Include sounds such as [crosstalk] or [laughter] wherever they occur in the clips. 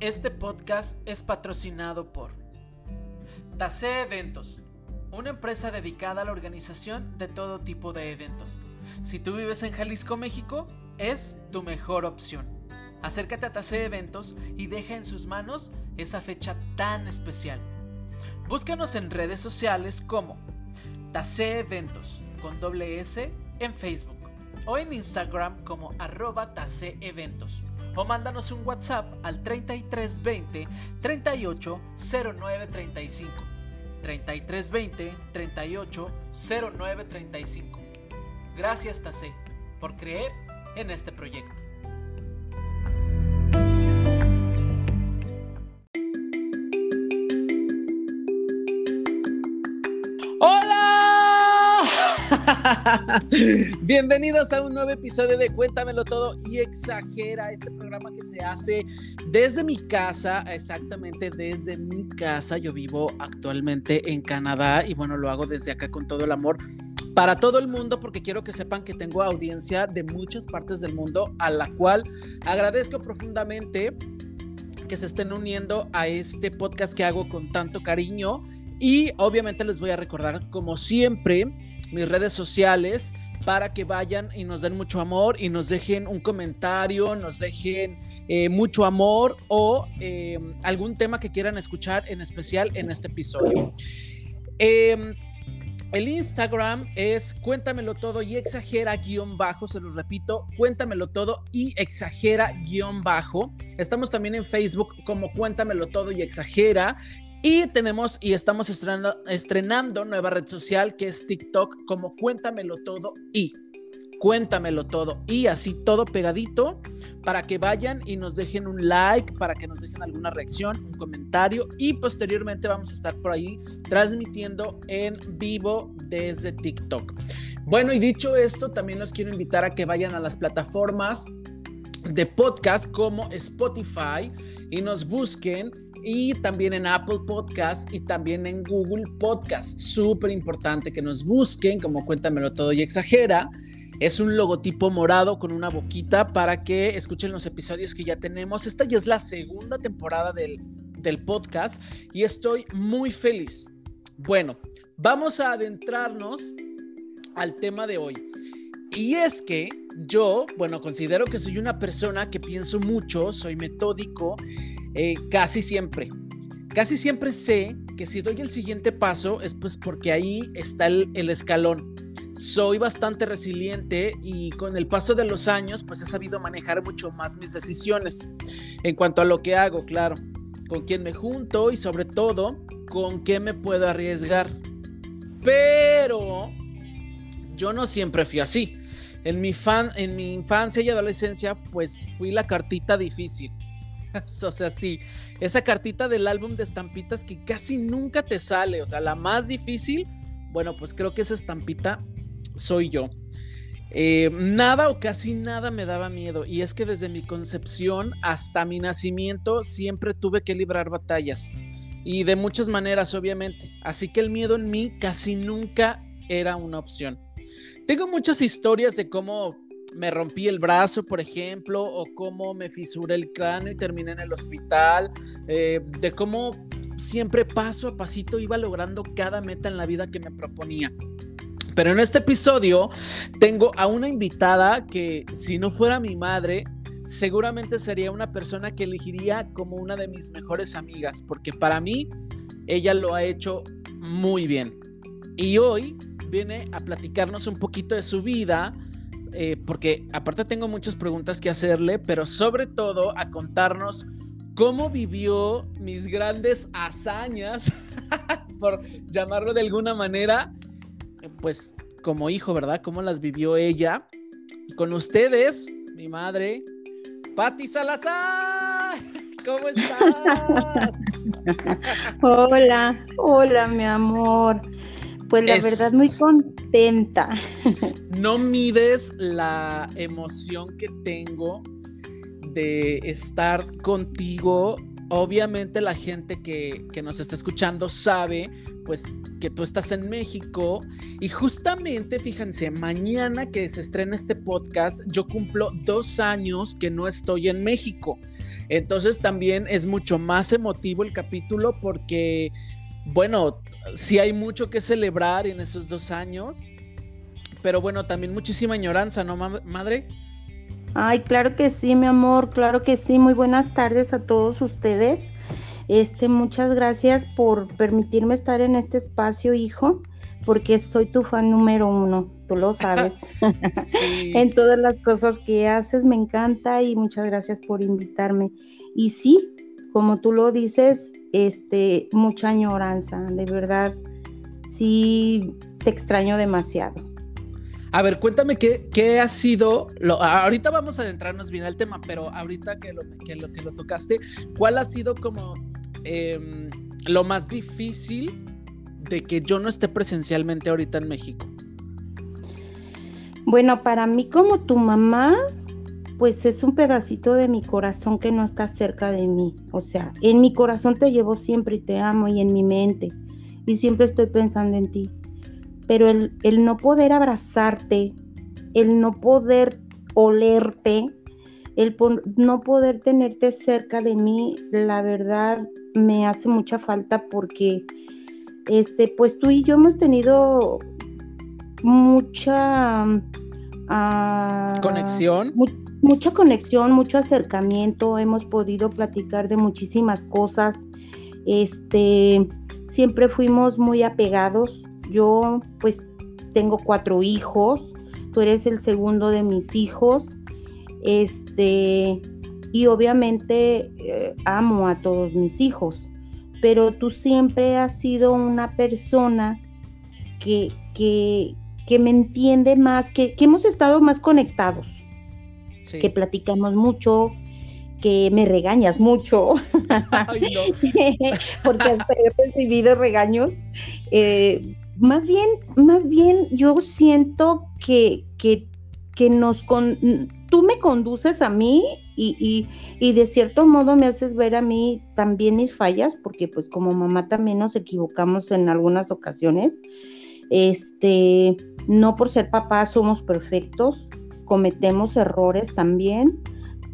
Este podcast es patrocinado por Tase Eventos, una empresa dedicada a la organización de todo tipo de eventos. Si tú vives en Jalisco, México, es tu mejor opción. Acércate a Tase Eventos y deja en sus manos esa fecha tan especial. Búscanos en redes sociales como Tase Eventos con doble S en Facebook o en Instagram como arroba Tase Eventos o mándanos un WhatsApp al 3320 38 09 35. 3320 38 09 35. Gracias Tase por creer en este proyecto. [laughs] Bienvenidos a un nuevo episodio de Cuéntamelo Todo y Exagera, este programa que se hace desde mi casa, exactamente desde mi casa. Yo vivo actualmente en Canadá y bueno, lo hago desde acá con todo el amor para todo el mundo porque quiero que sepan que tengo audiencia de muchas partes del mundo a la cual agradezco profundamente que se estén uniendo a este podcast que hago con tanto cariño y obviamente les voy a recordar como siempre mis redes sociales para que vayan y nos den mucho amor y nos dejen un comentario, nos dejen eh, mucho amor o em, algún tema que quieran escuchar en especial en este episodio. Em, el Instagram es cuéntamelo todo y exagera guion bajo, se los repito, cuéntamelo todo y exagera guion bajo. Estamos también en Facebook como cuéntamelo todo y exagera y tenemos y estamos estrenando, estrenando nueva red social que es TikTok como Cuéntamelo Todo y Cuéntamelo Todo y así todo pegadito para que vayan y nos dejen un like, para que nos dejen alguna reacción, un comentario y posteriormente vamos a estar por ahí transmitiendo en vivo desde TikTok. Bueno, y dicho esto, también los quiero invitar a que vayan a las plataformas de podcast como Spotify y nos busquen y también en Apple Podcast y también en Google Podcast. Súper importante que nos busquen, como cuéntamelo todo y exagera. Es un logotipo morado con una boquita para que escuchen los episodios que ya tenemos. Esta ya es la segunda temporada del, del podcast y estoy muy feliz. Bueno, vamos a adentrarnos al tema de hoy. Y es que yo, bueno, considero que soy una persona que pienso mucho, soy metódico eh, casi siempre. Casi siempre sé que si doy el siguiente paso es pues porque ahí está el, el escalón. Soy bastante resiliente y con el paso de los años pues he sabido manejar mucho más mis decisiones en cuanto a lo que hago, claro, con quién me junto y sobre todo con qué me puedo arriesgar. Pero yo no siempre fui así. En mi, fan, en mi infancia y adolescencia pues fui la cartita difícil [laughs] o sea, sí, esa cartita del álbum de estampitas que casi nunca te sale, o sea, la más difícil, bueno, pues creo que esa estampita soy yo. Eh, nada o casi nada me daba miedo y es que desde mi concepción hasta mi nacimiento siempre tuve que librar batallas y de muchas maneras obviamente, así que el miedo en mí casi nunca era una opción. Tengo muchas historias de cómo me rompí el brazo, por ejemplo, o cómo me fisuré el cráneo y terminé en el hospital, eh, de cómo siempre paso a pasito iba logrando cada meta en la vida que me proponía. Pero en este episodio tengo a una invitada que si no fuera mi madre, seguramente sería una persona que elegiría como una de mis mejores amigas, porque para mí ella lo ha hecho muy bien. Y hoy viene a platicarnos un poquito de su vida, eh, porque aparte tengo muchas preguntas que hacerle, pero sobre todo a contarnos cómo vivió mis grandes hazañas, [laughs] por llamarlo de alguna manera, pues como hijo, ¿verdad? ¿Cómo las vivió ella? Con ustedes, mi madre, Patti Salazar. [laughs] ¿Cómo estás? [laughs] hola, hola, mi amor. Pues la verdad, muy contenta. [laughs] No mides la emoción que tengo de estar contigo obviamente la gente que, que, nos está escuchando sabe pues que tú estás en México y justamente fíjense, mañana que se estrena este podcast yo cumplo dos años que no estoy en México. Entonces también es mucho más emotivo el capítulo porque, bueno, sí hay mucho que celebrar en esos dos años, pero bueno, también muchísima añoranza, ¿no, madre? Ay, claro que sí, mi amor, claro que sí. Muy buenas tardes a todos ustedes. Este, muchas gracias por permitirme estar en este espacio, hijo, porque soy tu fan número uno, tú lo sabes. [laughs] [laughs] en todas las cosas que haces me encanta y muchas gracias por invitarme. Y sí, como tú lo dices, este, mucha añoranza, de verdad. Sí, te extraño demasiado. A ver, cuéntame qué, ha sido, lo, ahorita vamos a adentrarnos bien al tema, pero ahorita que lo que lo, que lo tocaste, ¿cuál ha sido como em, lo más difícil de que yo no esté presencialmente ahorita en México? Bueno, para mí como tu mamá, pues es un pedacito de mi corazón que no está cerca de mí. O sea, en mi corazón te llevo siempre y te amo y en mi mente. Y siempre estoy pensando en ti pero el, no poder abrazarte, el no poder olerte, el no poder tenerte cerca de mí, la verdad me hace mucha falta porque este, pues tú y yo hemos tenido mucha ah, conexión. Mucha conexión, mucho acercamiento, hemos podido platicar de muchísimas cosas. Este, siempre fuimos muy apegados, yo pues tengo cuatro hijos, tú eres el segundo de mis hijos, este, y obviamente eh, amo a todos mis hijos, pero tú siempre has sido una persona que, que, que me entiende más, que, que, hemos estado más conectados, que platicamos mucho, que me regañas mucho, [laughs] [laughs] porque he recibido regaños. Eh, más bien, más bien yo siento que, que, nos con, tú me conduces a mí y, y, de cierto modo me haces ver a mí también mis fallas, porque pues como mamá también nos equivocamos en algunas ocasiones. Este, no por ser papá somos perfectos, cometemos errores también.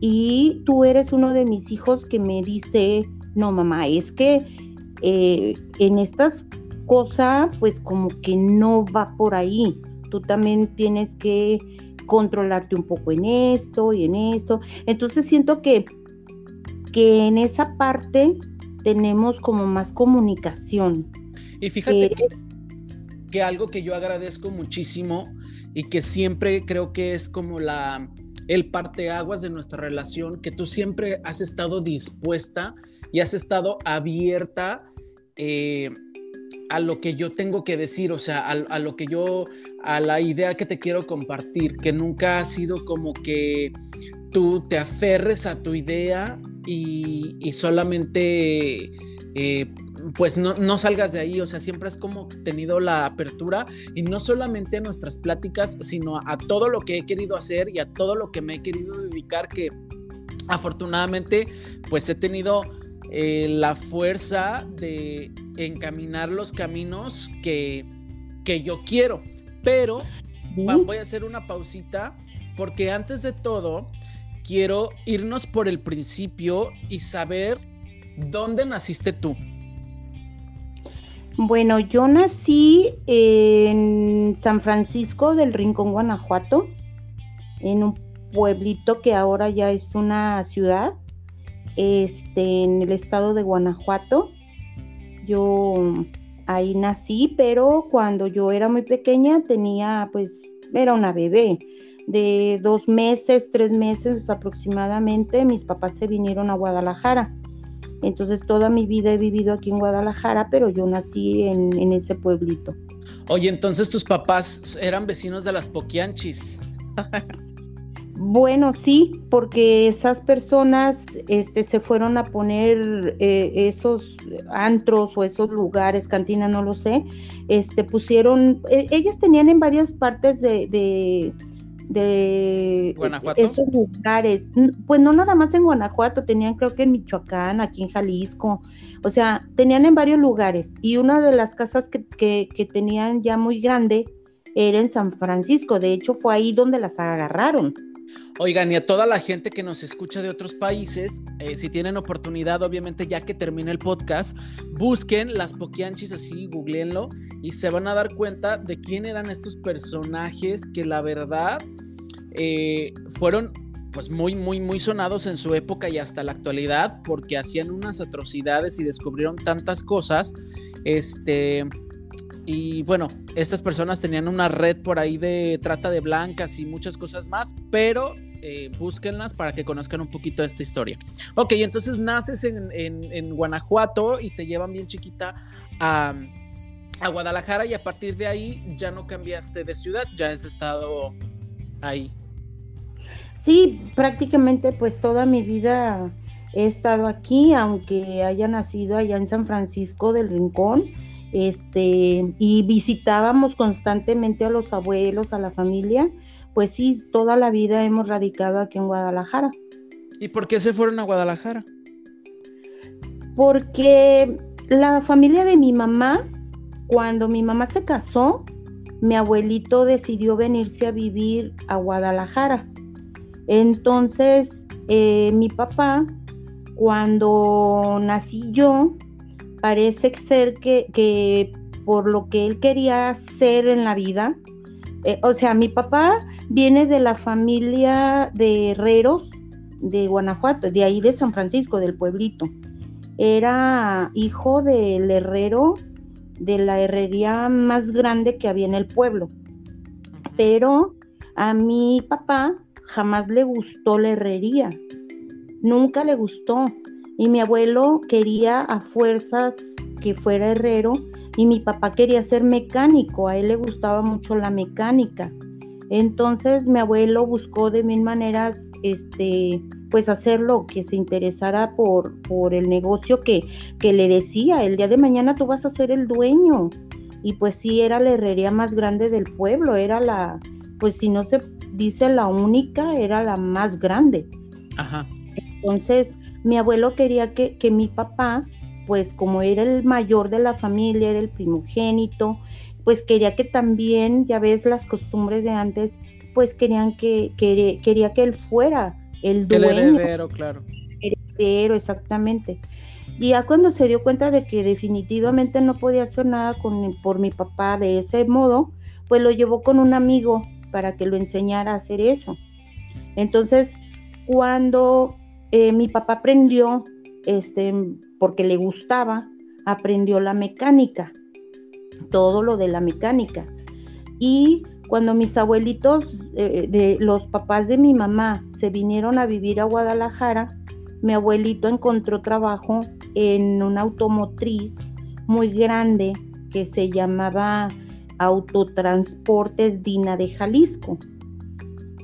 Y tú eres uno de mis hijos que me dice, no mamá, es que eh, en estas cosa pues como que no va por ahí. Tú también tienes que controlarte un poco en esto y en esto. Entonces siento que, que en esa parte tenemos como más comunicación. Y fíjate que, que algo que yo agradezco muchísimo y que siempre creo que es como la el parteaguas de nuestra relación, que tú siempre has estado dispuesta y has estado abierta eh, a lo que yo tengo que decir, o sea, a, lo que yo, a la idea que te quiero compartir, que nunca ha sido como que tú te aferres a tu idea y, solamente, eh, pues no, no, salgas de ahí, o sea, siempre has como tenido la apertura y no solamente a nuestras pláticas, sino a todo lo que he querido hacer y a todo lo que me he querido dedicar, que afortunadamente, pues he tenido eh, la fuerza de encaminar los caminos que, que yo quiero. Pero voy a hacer una pausita porque antes de todo quiero irnos por el principio y saber dónde naciste tú. Bueno, yo nací en San Francisco del Rincón, Guanajuato, en un pueblito que ahora ya es una ciudad este, en el estado de Guanajuato. Yo ahí nací, pero cuando yo era muy pequeña tenía, pues, era una bebé de dos meses, tres meses aproximadamente. Mis papás se vinieron a Guadalajara. Entonces toda mi vida he vivido aquí en Guadalajara, pero yo nací en, en ese pueblito. Oye, entonces tus papás eran vecinos de las Poquianchis. Bueno, sí, porque esas personas este, se fueron a poner eh, esos antros o esos lugares, cantina, no lo sé, este, pusieron, e, ellas tenían en varias partes de, de esos lugares. Pues no nada más en Guanajuato, tenían creo que en Michoacán, aquí en Jalisco, o sea, tenían en varios lugares. Y una de las casas que, que tenían ya muy grande era en San Francisco, de hecho fue ahí donde las agarraron. Oigan, y a toda la gente que nos escucha de otros países, eh, si tienen oportunidad, obviamente ya que termine el podcast, busquen las Poquianchis así, googleenlo y se van a dar cuenta de quién eran estos personajes que la verdad eh, fueron pues muy, muy, muy sonados en su época y hasta la actualidad porque hacían unas atrocidades y descubrieron tantas cosas. Este, y bueno, estas personas tenían una red por ahí de trata de blancas y muchas cosas más, pero eh, búsquenlas para que conozcan un poquito de esta historia. Ok, entonces naces en, Guanajuato y te llevan bien chiquita a, a, Guadalajara y a partir de ahí ya no cambiaste de ciudad, ya has estado ahí. Sí, prácticamente pues toda mi vida he estado aquí, aunque haya nacido allá en San Francisco del Rincón este, y visitábamos constantemente a los abuelos, a la familia, pues sí, toda la vida hemos radicado aquí en Guadalajara. ¿Y por qué se fueron a Guadalajara? Porque la familia de mi mamá, cuando mi mamá se casó, mi abuelito decidió venirse a vivir a Guadalajara. Entonces, eh, mi papá, cuando nací yo, parece ser que, por lo que él quería hacer en la vida, eh, o sea, mi papá viene de la familia de herreros de Guanajuato, de ahí de San Francisco, del pueblito. Era hijo del herrero de la herrería más grande que había en el pueblo. Pero a mi papá jamás le gustó la herrería. Nunca le gustó. Y mi abuelo quería a fuerzas que fuera herrero y mi papá quería ser mecánico, a él le gustaba mucho la mecánica. Entonces mi abuelo buscó de mil maneras, este, pues hacerlo, que se interesara por, por el negocio que, que le decía, el día de mañana tú vas a ser el dueño. Y pues sí, era la herrería más grande del pueblo, era la, pues si no se dice la única, era la más grande. Ajá. Entonces, mi abuelo quería que, mi papá, pues como era el mayor de la familia, era el primogénito, pues quería que también, ya ves las costumbres de antes, pues querían que, quería que él fuera el dueño. El heredero, claro. Heredero, exactamente. Y ya cuando se dio cuenta de que definitivamente no podía hacer nada con, por mi papá de ese modo, pues lo llevó con un amigo para que lo enseñara a hacer eso. Entonces, cuando eh, mi papá aprendió, este, porque le gustaba, aprendió la mecánica, todo lo de la mecánica. Y cuando mis abuelitos, eh, de los papás de mi mamá, se vinieron a vivir a Guadalajara, mi abuelito encontró trabajo en una automotriz muy grande que se llamaba Autotransportes Dina de Jalisco.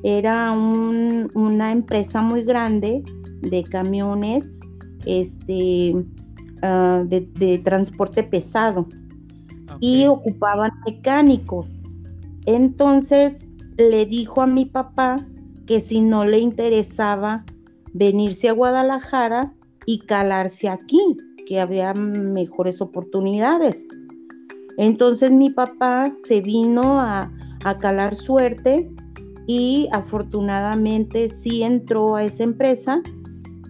Era una empresa muy grande de camiones este, ah, de, transporte pesado y ocupaban mecánicos. Entonces le dijo a mi papá que si no le interesaba venirse a Guadalajara y calarse aquí, que había mejores oportunidades. Entonces mi papá se vino a, a calar suerte y afortunadamente sí entró a esa empresa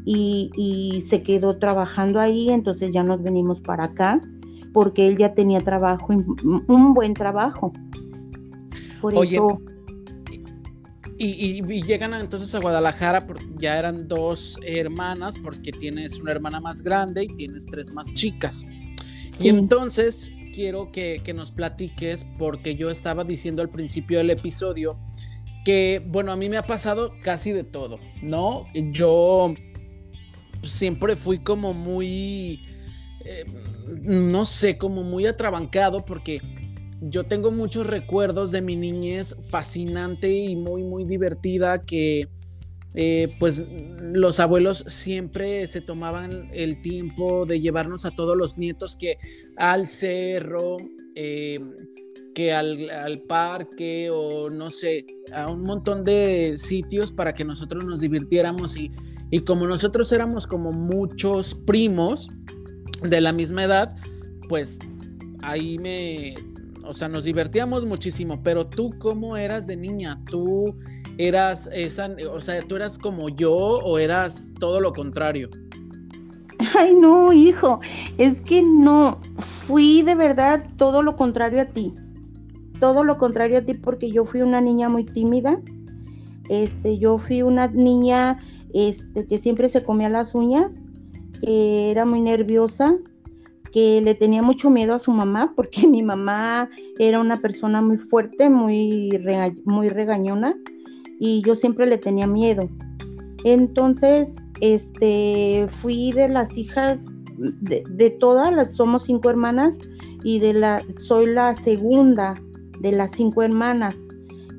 y, se quedó trabajando ahí, entonces ya nos venimos para acá porque él ya tenía trabajo, un buen trabajo. Por eso... Y, llegan entonces a Guadalajara, porque ya eran dos hermanas, porque tienes una hermana más grande y tienes tres más chicas. Y entonces quiero que, que, nos platiques, porque yo estaba diciendo al principio del episodio que, bueno, a mí me ha pasado casi de todo, ¿no? Yo siempre fui como muy, eh, no sé, como muy atrabancado porque yo tengo muchos recuerdos de mi niñez fascinante y muy, muy divertida que... Eh, pues los abuelos siempre se tomaban el tiempo de llevarnos a todos los nietos que al cerro, eh, que al, al, parque o no sé, a un montón de sitios para que nosotros nos divirtiéramos y, y como nosotros éramos como muchos primos de la misma edad, pues ahí me, o sea, nos divertíamos muchísimo, pero tú cómo eras de niña, tú eras esa, o sea, tú eras como yo o eras todo lo contrario. Ay, no, hijo, es que no, fui de verdad todo lo contrario a ti. Todo lo contrario a ti porque yo fui una niña muy tímida. Este, yo fui una niña este, que siempre se comía las uñas, que era muy nerviosa, que le tenía mucho miedo a su mamá porque [laughs] mi mamá era una persona muy fuerte, muy, muy regañona y yo siempre le tenía miedo. Entonces, este, fui de las hijas de, todas, las, somos cinco hermanas y de la, soy la segunda de las cinco hermanas.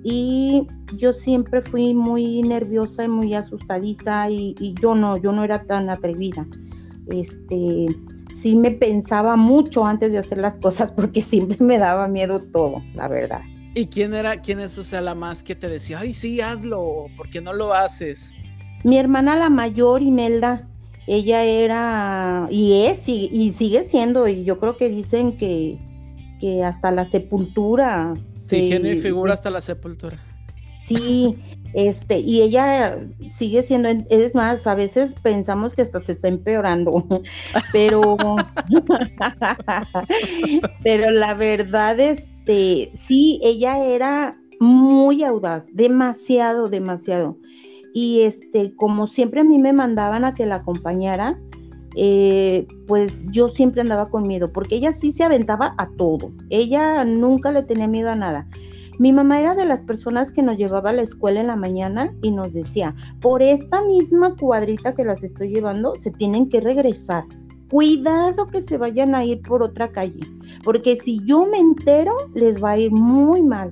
Y yo siempre fui muy nerviosa y muy asustadiza y, y yo no, yo no era tan atrevida. Este, sí me pensaba mucho antes de hacer las cosas porque siempre me daba miedo todo, la verdad. ¿Y quién era, quién es, o sea, la más que te decía, ay, sí, hazlo, ¿por qué no lo haces? Mi hermana la mayor, Imelda, ella era, y es, y, sigue siendo, y yo creo que dicen que, que hasta la sepultura. Sí, genio y figura hasta la sepultura. Sí, este, y ella sigue siendo, es más, a veces pensamos que hasta se está empeorando, [laughs] pero, [laughs] pero la verdad, este, sí, ella era muy audaz, demasiado, demasiado. Y este, como siempre a mí me mandaban a que la acompañara, eh, pues yo siempre andaba con miedo, porque ella sí se aventaba a todo. Ella nunca le tenía miedo a nada. Mi mamá era de las personas que nos llevaba a la escuela en la mañana y nos decía, por esta misma cuadrita que las estoy llevando, se tienen que regresar. Cuidado que se vayan a ir por otra calle, porque si yo me entero, les va a ir muy mal.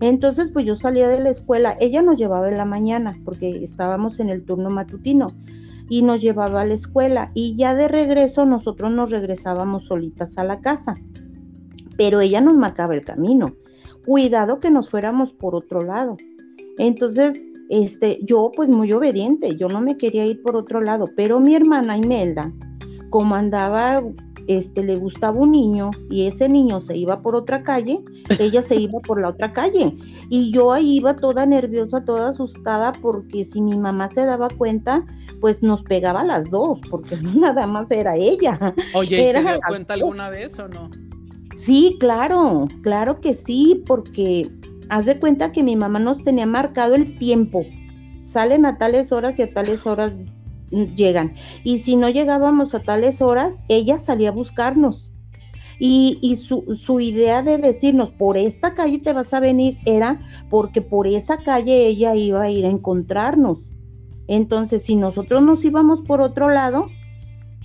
Entonces, pues yo salía de la escuela, ella nos llevaba en la mañana, porque estábamos en el turno matutino, y nos llevaba a la escuela, y ya de regreso nosotros nos regresábamos solitas a la casa, pero ella nos marcaba el camino cuidado que nos fuéramos por otro lado. Entonces, este, yo pues muy obediente, yo no me quería ir por otro lado, pero mi hermana Imelda, como andaba, este, le gustaba un niño y ese niño se iba por otra calle, ella se iba por la otra calle. Y yo ahí iba toda nerviosa, toda asustada, porque si mi mamá se daba cuenta, pues nos pegaba a las dos, porque [laughs] nada más era ella. Oye, ¿y se dio cuenta alguna vez o no? Sí, claro, claro que sí, porque haz de cuenta que mi mamá nos tenía marcado el tiempo. Salen a tales horas y a tales horas llegan. Y si no llegábamos a tales horas, ella salía a buscarnos. Y, su, su, idea de decirnos, por esta calle te vas a venir, era porque por esa calle ella iba a ir a encontrarnos. Entonces, si nosotros nos íbamos por otro lado,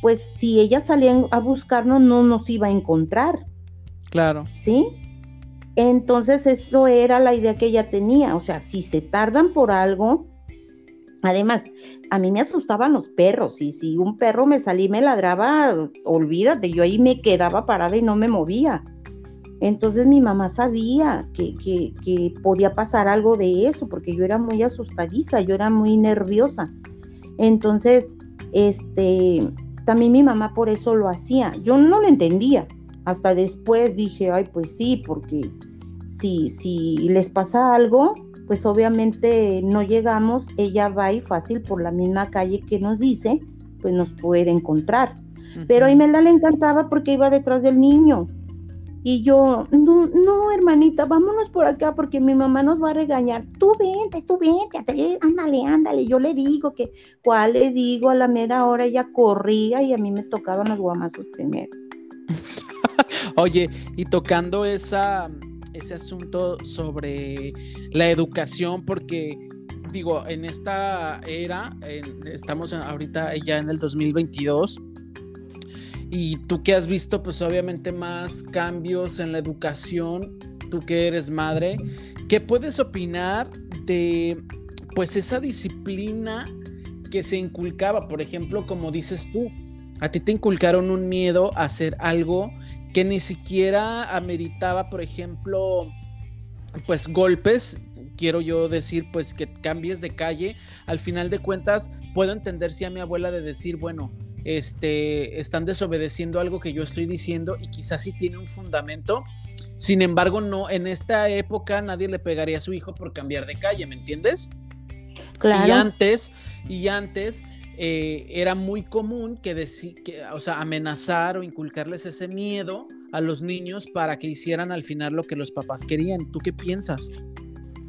pues si ella salía a buscarnos, no nos iba a encontrar. Claro. ¿Sí? Entonces eso era la idea que ella tenía, o sea, si se tardan por algo, además, a mí me asustaban los perros y si un perro me salía y me ladraba, olvídate, yo ahí me quedaba parada y no me movía. Entonces mi mamá sabía que, que, que podía pasar algo de eso, porque yo era muy asustadiza, yo era muy nerviosa. Entonces, este, también mi mamá por eso lo hacía. Yo no lo entendía, hasta después dije, ay, pues sí, porque si, si les pasa algo, pues obviamente no llegamos, ella va y fácil por la misma calle que nos dice, pues nos puede encontrar. Pero a Imelda le encantaba porque iba detrás del niño. Y yo, no, no, hermanita, vámonos por acá porque mi mamá nos va a regañar. Tú vente, tú vente, ándale, ándale. Yo le digo que, ¿cuál le digo? A la mera hora ella corría y a mí me tocaban los guamazos primero. [laughs] Oye, y tocando esa, ese asunto sobre la educación, porque digo, en esta era, estamos ahorita ya en el 2022, y tú que has visto, pues obviamente más cambios en la educación, tú que eres madre, ¿qué puedes opinar de pues esa disciplina que se inculcaba? Por ejemplo, como dices tú, a ti te inculcaron un miedo a hacer algo que ni siquiera ameritaba, por ejemplo, pues golpes, quiero yo decir, pues que cambies de calle. Al final de cuentas, puedo entender si a mi abuela de decir, bueno, este, están desobedeciendo algo que yo estoy diciendo y quizás sí tiene un fundamento. Sin embargo, no, en esta época nadie le pegaría a su hijo por cambiar de calle, ¿me entiendes? Claro. Y antes, y antes eh, era muy común que, que, o sea, amenazar o inculcarles ese miedo a los niños para que hicieran al final lo que los papás querían. ¿Tú qué piensas?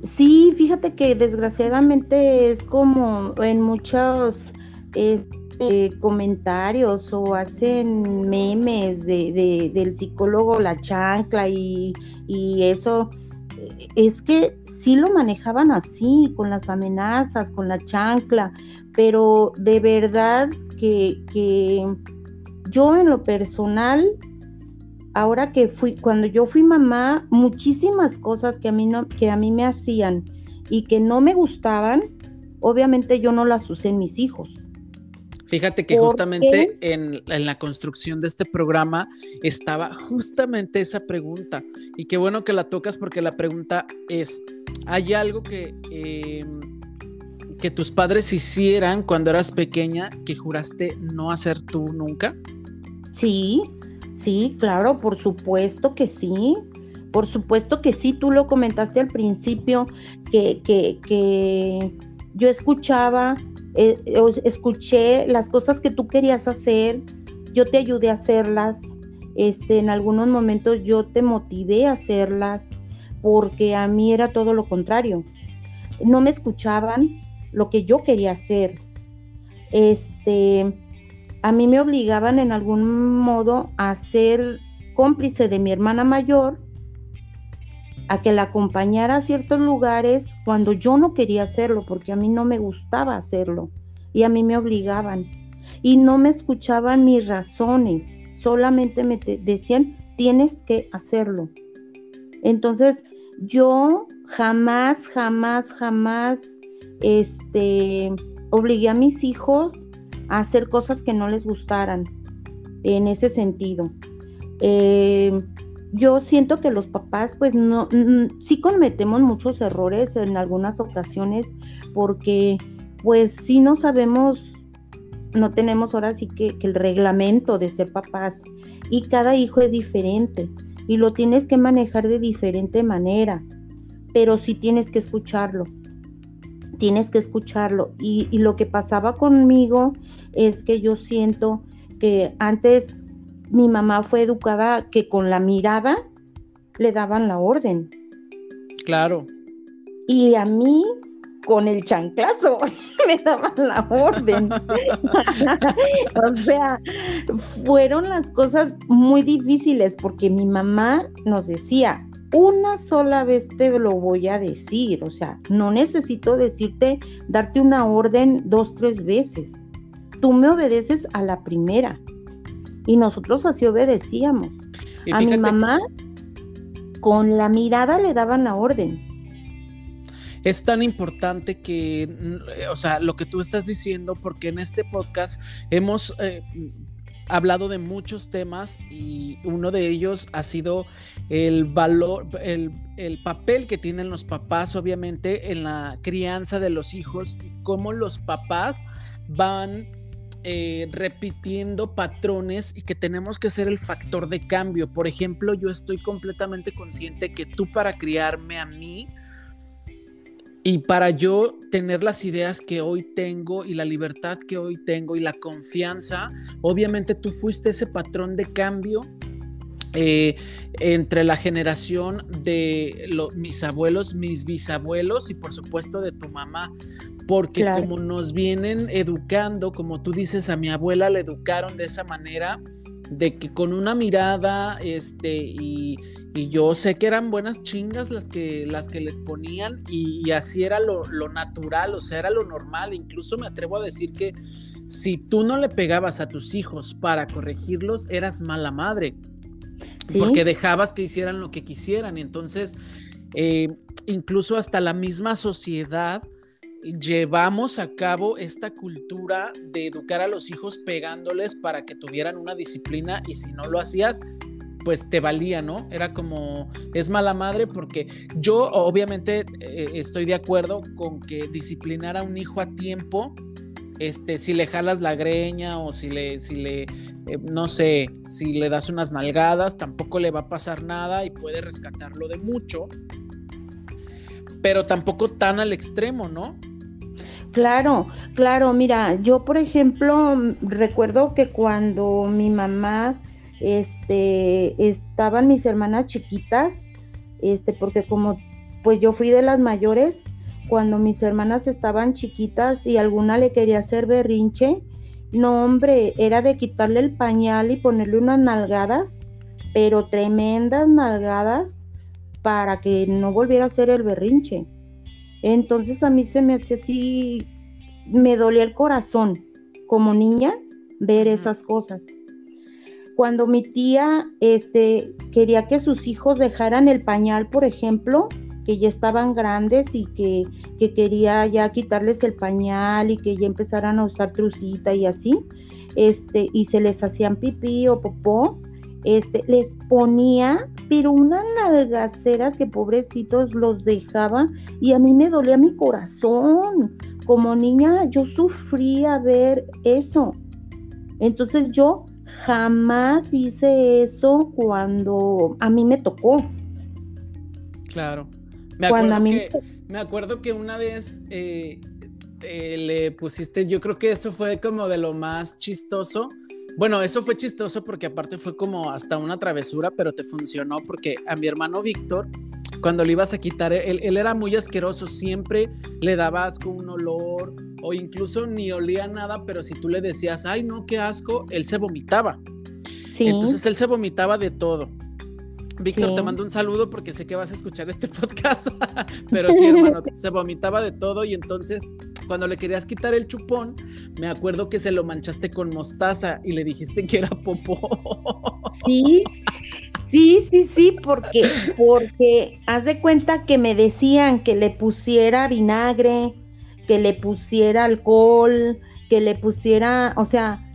Sí, fíjate que desgraciadamente es como en muchos este, comentarios o hacen memes de, del psicólogo La Chancla y, y eso es que sí lo manejaban así, con las amenazas, con la chancla, pero de verdad que, yo en lo personal, ahora que fui, cuando yo fui mamá, muchísimas cosas que a mí, no, que a mí me hacían y que no me gustaban, obviamente yo no las usé en mis hijos. Fíjate que justamente en, la construcción de este programa estaba justamente esa pregunta. Y qué bueno que la tocas porque la pregunta es, ¿hay algo que, em, que tus padres hicieran cuando eras pequeña que juraste no hacer tú nunca? Sí, sí, claro, por supuesto que sí. Por supuesto que sí, tú lo comentaste al principio, que, que, que yo escuchaba eh, escuché las cosas que tú querías hacer, yo te ayudé a hacerlas, este, en algunos momentos yo te motivé a hacerlas, porque a mí era todo lo contrario. No me escuchaban lo que yo quería hacer. Este, a mí me obligaban en algún modo a ser cómplice de mi hermana mayor, a que la acompañara a ciertos lugares cuando yo no quería hacerlo, porque a mí no me gustaba hacerlo y a mí me obligaban. Y no me escuchaban mis razones, solamente me decían, tienes que hacerlo. Entonces, yo jamás, jamás, jamás, este, obligué a mis hijos a hacer cosas que no les gustaran en ese sentido. Eh, yo siento que los papás, pues no, sí cometemos muchos errores en algunas ocasiones porque pues sí no sabemos, no tenemos ahora sí que, que el reglamento de ser papás y cada hijo es diferente y lo tienes que manejar de diferente manera, pero sí tienes que escucharlo, tienes que escucharlo. Y, y, lo que pasaba conmigo es que yo siento que antes mi mamá fue educada que con la mirada le daban la orden. Claro. Y a mí con el chanclazo [laughs] me daban la orden. [laughs] o sea, fueron las cosas muy difíciles porque mi mamá nos decía, una sola vez te lo voy a decir, o sea, no necesito decirte, darte una orden dos, tres veces. Tú me obedeces a la primera. Y nosotros así obedecíamos. a mi mamá con la mirada le daban la orden. Es tan importante que, o sea, lo que tú estás diciendo, porque en este podcast hemos eh, hablado de muchos temas y uno de ellos ha sido el valor, el, el, papel que tienen los papás, obviamente, en la crianza de los hijos y cómo los papás van eh, repitiendo patrones y que tenemos que ser el factor de cambio. Por ejemplo, yo estoy completamente consciente que tú para criarme a mí y para yo tener las ideas que hoy tengo y la libertad que hoy tengo y la confianza, obviamente tú fuiste ese patrón de cambio eh, entre la generación de mis abuelos, mis bisabuelos y por supuesto de tu mamá. Porque como nos vienen educando, como tú dices, a mi abuela le educaron de esa manera, de que con una mirada, este, y, yo sé que eran buenas chingas las que, las que les ponían, y, así era lo, natural, o sea, era lo normal, incluso me atrevo a decir que si tú no le pegabas a tus hijos para corregirlos, eras mala madre, porque dejabas que hicieran lo que quisieran, entonces... Eh, incluso hasta la misma sociedad llevamos a cabo esta cultura de educar a los hijos pegándoles para que tuvieran una disciplina y si no lo hacías, pues te valía, ¿no? Era como, es mala madre porque yo obviamente eh, estoy de acuerdo con que disciplinar a un hijo a tiempo, este, si le jalas la greña o si le, si le, eh, no sé, si le das unas nalgadas, tampoco le va a pasar nada y puede rescatarlo de mucho, pero tampoco tan al extremo, ¿no? Claro, claro, mira, yo por ejemplo recuerdo que cuando mi mamá este, estaban mis hermanas chiquitas, este, porque como pues yo fui de las mayores, cuando mis hermanas estaban chiquitas y alguna le quería hacer berrinche, no hombre, era de quitarle el pañal y ponerle unas nalgadas, pero tremendas nalgadas para que no volviera a hacer el berrinche. Entonces a mí se me hacía así, me dolía el corazón como niña ver esas cosas cuando mi tía este, quería que sus hijos dejaran el pañal, por ejemplo, que ya estaban grandes y que, quería ya quitarles el pañal y que ya empezaran a usar trucita y así, este, y se les hacían pipí o popó, este, les ponía, pero unas nalgaceras que pobrecitos los dejaba y a mí me dolía mi corazón. Como niña yo sufría ver eso. Entonces yo Jamás hice eso cuando a mí me tocó. Claro. Me acuerdo, que, me acuerdo que una vez eh, eh, le pusiste, yo creo que eso fue como de lo más chistoso. Bueno, eso fue chistoso porque aparte fue como hasta una travesura, pero te funcionó porque a mi hermano Víctor cuando le ibas a quitar, él, era muy asqueroso, siempre le daba asco un olor o incluso ni olía nada, pero si tú le decías, ay no, qué asco, él se vomitaba. Entonces él se vomitaba de todo. Víctor, te mando un saludo porque sé que vas a escuchar este podcast, [laughs] pero sí, hermano, [laughs] se vomitaba de todo y entonces cuando le querías quitar el chupón, me acuerdo que se lo manchaste con mostaza y le dijiste que era popó. [laughs] Sí, sí, sí, sí, porque, porque haz de cuenta que me decían que le pusiera vinagre, que le pusiera alcohol, que le pusiera, o sea,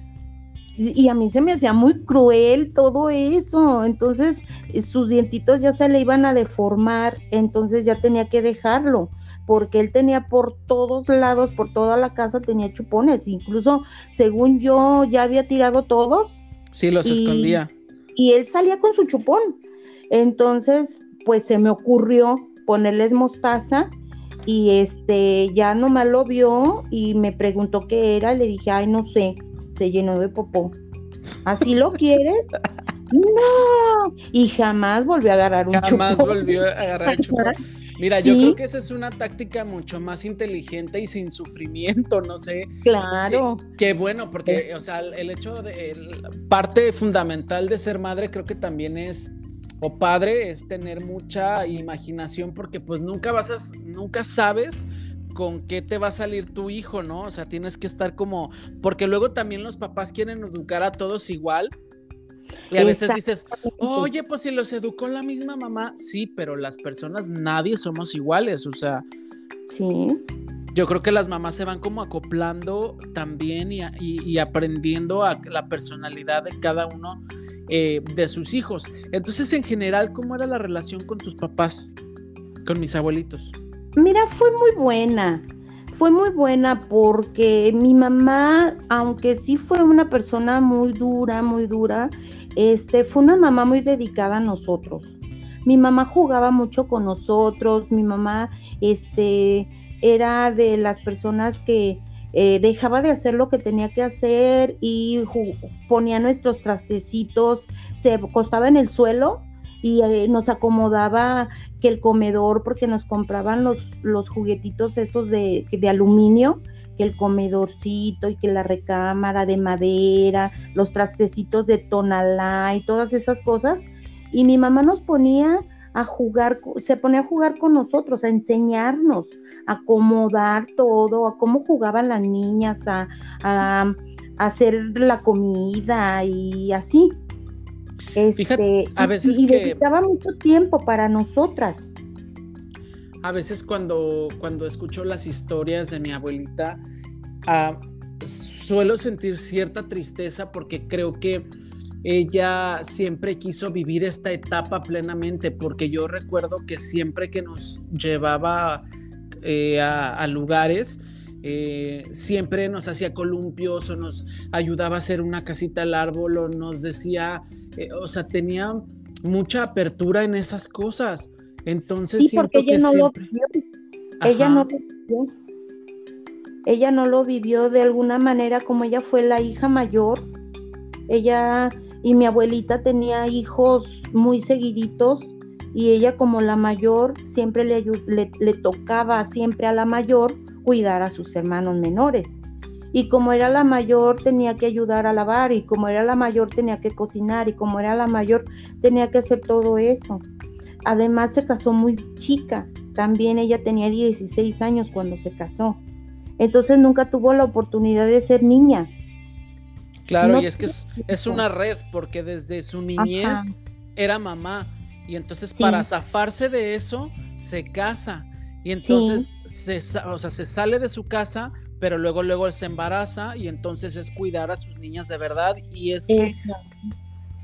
y a mí se me hacía muy cruel todo eso. Entonces sus dientitos ya se le iban a deformar, entonces ya tenía que dejarlo, porque él tenía por todos lados, por toda la casa tenía chupones. Incluso según yo ya había tirado todos. Sí, los escondía. Y él salía con su chupón. Entonces, pues se me ocurrió ponerles mostaza y este ya nomás lo vio y me preguntó qué era, le dije, ay, no sé se llenó de popó. ¿Así lo quieres? No. Y jamás volvió a agarrar un Jamás volvió a agarrar el chupón. Mira, yo creo que esa es una táctica mucho más inteligente y sin sufrimiento, no sé. Claro. Qué bueno, porque, o sea, el hecho de. parte fundamental de ser madre, creo que también es. O padre es tener mucha imaginación porque pues nunca vas a, nunca sabes con qué te va a salir tu hijo, ¿no? O sea, tienes que estar como, porque luego también los papás quieren educar a todos igual. Y a veces dices, oye, pues si los educó la misma mamá, sí, pero las personas, nadie somos iguales, o sea. Sí. Yo creo que las mamás se van como acoplando también y, aprendiendo a la personalidad de cada uno eh, de sus hijos. Entonces, en general, ¿cómo era la relación con tus papás, con mis abuelitos? Mira, fue muy buena. Fue muy buena porque mi mamá, aunque sí fue una persona muy dura, muy dura, este, fue una mamá muy dedicada a nosotros. Mi mamá jugaba mucho con nosotros, mi mamá, este, era de las personas que eh, dejaba de hacer lo que tenía que hacer y ponía nuestros trastecitos, se acostaba en el suelo y eh, nos acomodaba que el comedor, porque nos compraban los, los juguetitos esos de, de aluminio, que el comedorcito y que la recámara de madera, los trastecitos de tonalá y todas esas cosas. Y mi mamá nos ponía a jugar, se ponía a jugar con nosotros, a enseñarnos, a acomodar todo, a cómo jugaban las niñas, a, a hacer la comida y así. Este, a veces y, que... mucho tiempo para nosotras. A veces cuando, cuando escucho las historias de mi abuelita, ah, suelo sentir cierta tristeza porque creo que ella siempre quiso vivir esta etapa plenamente, porque yo recuerdo que siempre que nos llevaba eh, a, lugares, eh, siempre nos hacía columpios o nos ayudaba a hacer una casita al árbol o nos decía, eh, o sea, tenía mucha apertura en esas cosas. Entonces siento que no siempre... Ella no lo vivió. Ella no lo vivió de alguna manera como ella fue la hija mayor. Ella y mi abuelita tenía hijos muy seguiditos y ella como la mayor siempre le, le, tocaba siempre a la mayor cuidar a sus hermanos menores. Y como era la mayor tenía que ayudar a lavar y como era la mayor tenía que cocinar y como era la mayor tenía que hacer todo eso. Además se casó muy chica, también ella tenía 16 años cuando se casó. Entonces nunca tuvo la oportunidad de ser niña. Claro, y es que es, una red, porque desde su niñez era mamá. Y entonces para zafarse de eso, se casa. Y entonces se, o sea, se sale de su casa, pero luego, luego se embaraza y entonces es cuidar a sus niñas de verdad. Y es que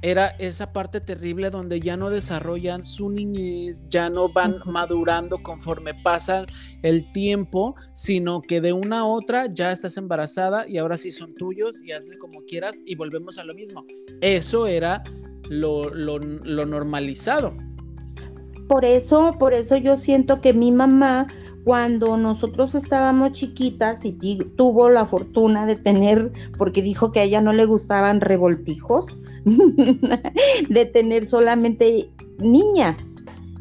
era esa parte terrible donde ya no desarrollan su niñez, ya no van madurando conforme pasa el tiempo, sino que de una a otra ya estás embarazada y ahora sí son tuyos y hazle como quieras y volvemos a lo mismo. Eso era lo, lo, lo normalizado. Por eso, por eso yo siento que mi mamá cuando nosotros estábamos chiquitas y tuvo la fortuna de tener, porque dijo que a ella no le gustaban revoltijos, [laughs] de tener solamente niñas.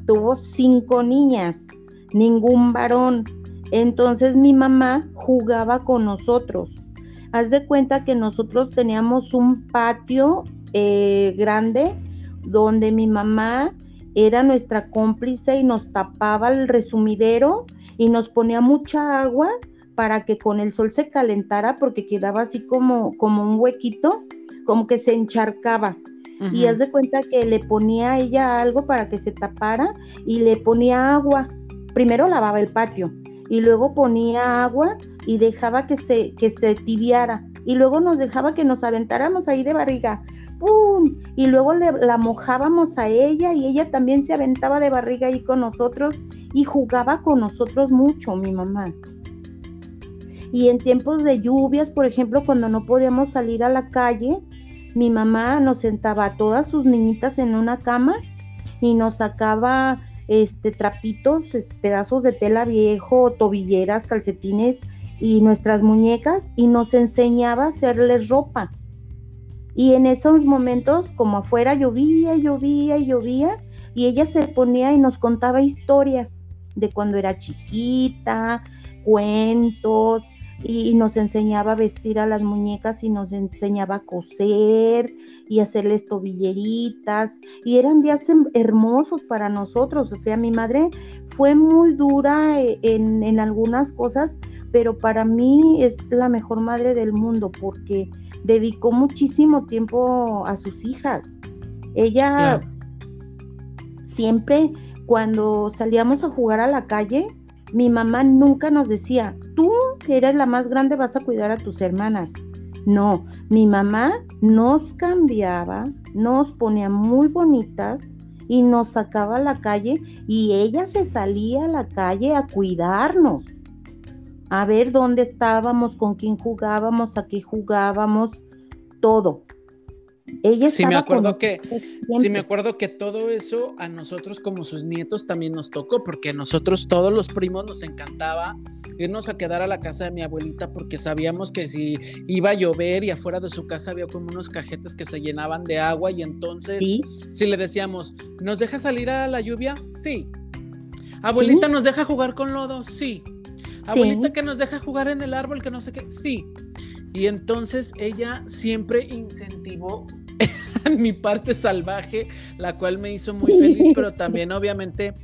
Tuvo cinco niñas, ningún varón. Entonces mi mamá jugaba con nosotros. Haz de cuenta que nosotros teníamos un patio eh, grande donde mi mamá era nuestra cómplice y nos tapaba el resumidero y nos ponía mucha agua para que con el sol se calentara porque quedaba así como, como un huequito, como que se encharcaba. Y haz de cuenta que le ponía a ella algo para que se tapara y le ponía agua. Primero lavaba el patio y luego ponía agua y dejaba que se, que se tibiara. Y luego nos dejaba que nos aventáramos ahí de barriga. ¡Pum! Y luego la mojábamos a ella y ella también se aventaba de barriga ahí con nosotros y jugaba con nosotros mucho, mi mamá. Y en tiempos de lluvias, por ejemplo, cuando no podíamos salir a la calle, mi mamá nos sentaba a todas sus niñitas en una cama y nos sacaba este trapitos, pedazos de tela viejo, tobilleras, calcetines y nuestras muñecas y nos enseñaba a hacerles ropa. Y en esos momentos, como afuera llovía, llovía, llovía, y ella se ponía y nos contaba historias de cuando era chiquita, cuentos, y, nos enseñaba a vestir a las muñecas y nos enseñaba a coser y hacerles tobilleritas y eran días hermosos para nosotros, o sea, mi madre fue muy dura eh, en, en algunas cosas, pero para mí es la mejor madre del mundo porque dedicó muchísimo tiempo a sus hijas. Ella siempre cuando salíamos a jugar a la calle, mi mamá nunca nos decía, tú que eres la más grande vas a cuidar a tus hermanas. No, mi mamá nos cambiaba, nos ponía muy bonitas y nos sacaba a la calle y ella se salía a la calle a cuidarnos, a ver dónde estábamos, con quién jugábamos, a qué jugábamos, todo. Ella sí me acuerdo que sí me acuerdo que todo eso a nosotros como sus nietos también nos tocó porque a nosotros todos los primos nos encantaba irnos a quedar a la casa de mi abuelita porque sabíamos que si iba a llover y afuera de su casa había como unos cajetes que se llenaban de agua y entonces si le decíamos, ¿nos deja salir a la lluvia? Sí. Abuelita, ¿nos deja jugar con lodo? Sí. Abuelita, que nos deja jugar en el árbol, que no sé qué. Sí. Y entonces ella siempre incentivó [laughs] mi parte salvaje, la cual me hizo muy feliz, pero también obviamente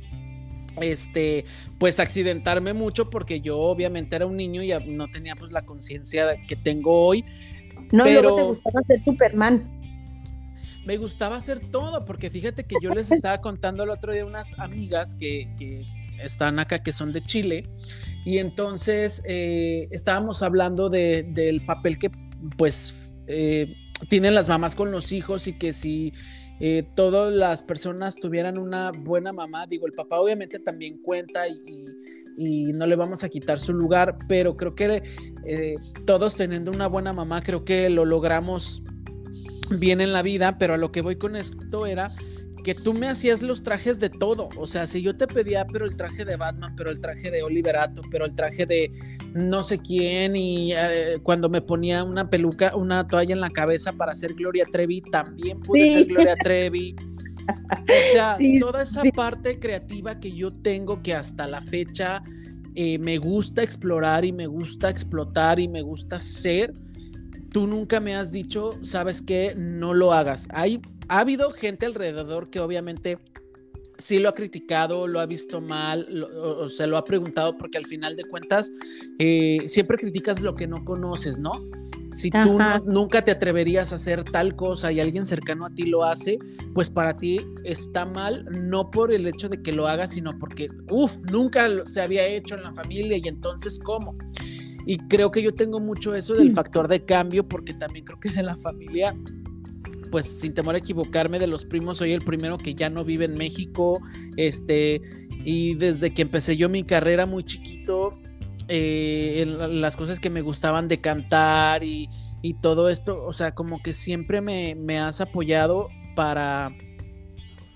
este, pues accidentarme mucho porque yo obviamente era un niño y no tenía pues la conciencia que tengo hoy. No, pero luego te gustaba ser Superman. Me gustaba hacer todo, porque fíjate que yo les [laughs] estaba contando el otro día unas amigas que, que están acá, que son de Chile, y entonces eh, estábamos hablando de, del papel que pues eh, tienen las mamás con los hijos y que si eh, todas las personas tuvieran una buena mamá, digo, el papá obviamente también cuenta y, no le vamos a quitar su lugar, pero creo que eh, todos teniendo una buena mamá, creo que lo logramos bien en la vida, pero a lo que voy con esto era que tú me hacías los trajes de todo. O sea, si yo te pedía, pero el traje de Batman, pero el traje de Oliverato, pero el traje de no sé quién, y eh, cuando me ponía una peluca, una toalla en la cabeza para hacer Gloria Trevi, también pude ser Gloria Trevi. O sea, [laughs] toda esa parte creativa que yo tengo que hasta la fecha eh, me gusta explorar y me gusta explotar y me gusta ser, tú nunca me has dicho, sabes qué, no lo hagas. Hay ha habido gente alrededor que obviamente sí lo ha criticado, lo ha visto mal, o, se lo ha preguntado, porque al final de cuentas eh, siempre criticas lo que no conoces, ¿no? Si tú nunca te atreverías a hacer tal cosa y alguien cercano a ti lo hace, pues para ti está mal, no por el hecho de que lo hagas, sino porque, uff, nunca se había hecho en la familia y entonces, ¿cómo? Y creo que yo tengo mucho eso del factor de cambio, porque también creo que de la familia pues sin temor a equivocarme, de los primos soy el primero que ya no vive en México, este, y desde que empecé yo mi carrera muy chiquito, eh, las cosas que me gustaban de cantar y, todo esto, o sea, como que siempre me, me, has apoyado para,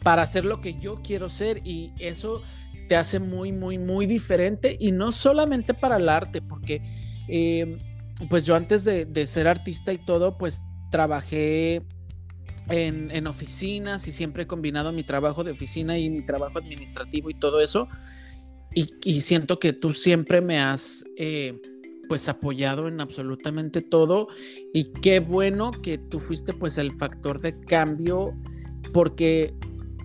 para hacer lo que yo quiero ser y eso te hace muy, muy, muy diferente y no solamente para el arte, porque eh, pues yo antes de, de, ser artista y todo, pues trabajé en, oficinas y siempre he combinado mi trabajo de oficina y mi trabajo administrativo y todo eso. Y, siento que tú siempre me has eh, pues apoyado en absolutamente todo y qué bueno que tú fuiste pues el factor de cambio porque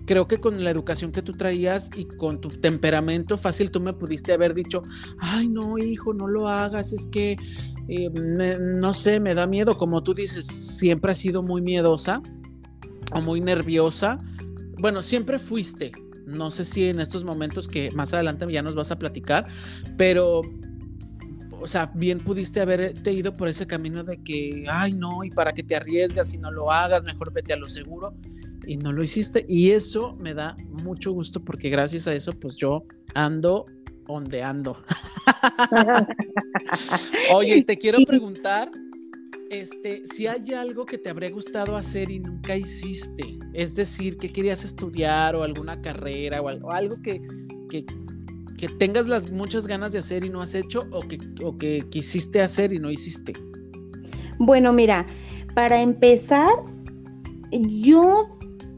creo que con la educación que tú traías y con tu temperamento fácil tú me pudiste haber dicho, ay no hijo, no lo hagas, es que eh, no sé, me da miedo, como tú dices, siempre has sido muy miedosa o muy nerviosa. Bueno, siempre fuiste. No sé si en estos momentos que más adelante ya nos vas a platicar, pero o sea, bien pudiste haberte ido por ese camino de que, ay, no, y para que te arriesgas y no lo hagas, mejor vete a lo seguro. Y no lo hiciste. Y eso me da mucho gusto porque gracias a eso, pues yo ando donde ando. [laughs] Oye, te quiero preguntar este, si hay algo que te habría gustado hacer y nunca hiciste, es decir, que querías estudiar o alguna carrera o algo, que, que, tengas las muchas ganas de hacer y no has hecho o que, o que quisiste hacer y no hiciste. Bueno, mira, para empezar, yo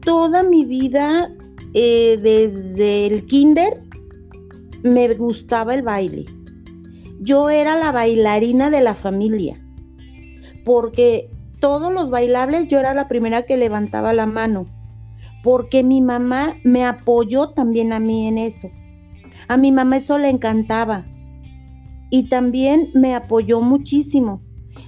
toda mi vida, eh, desde el kinder, me gustaba el baile. Yo era la bailarina de la familia porque todos los bailables yo era la primera que levantaba la mano, porque mi mamá me apoyó también a mí en eso. A mi mamá eso le encantaba. Y también me apoyó muchísimo.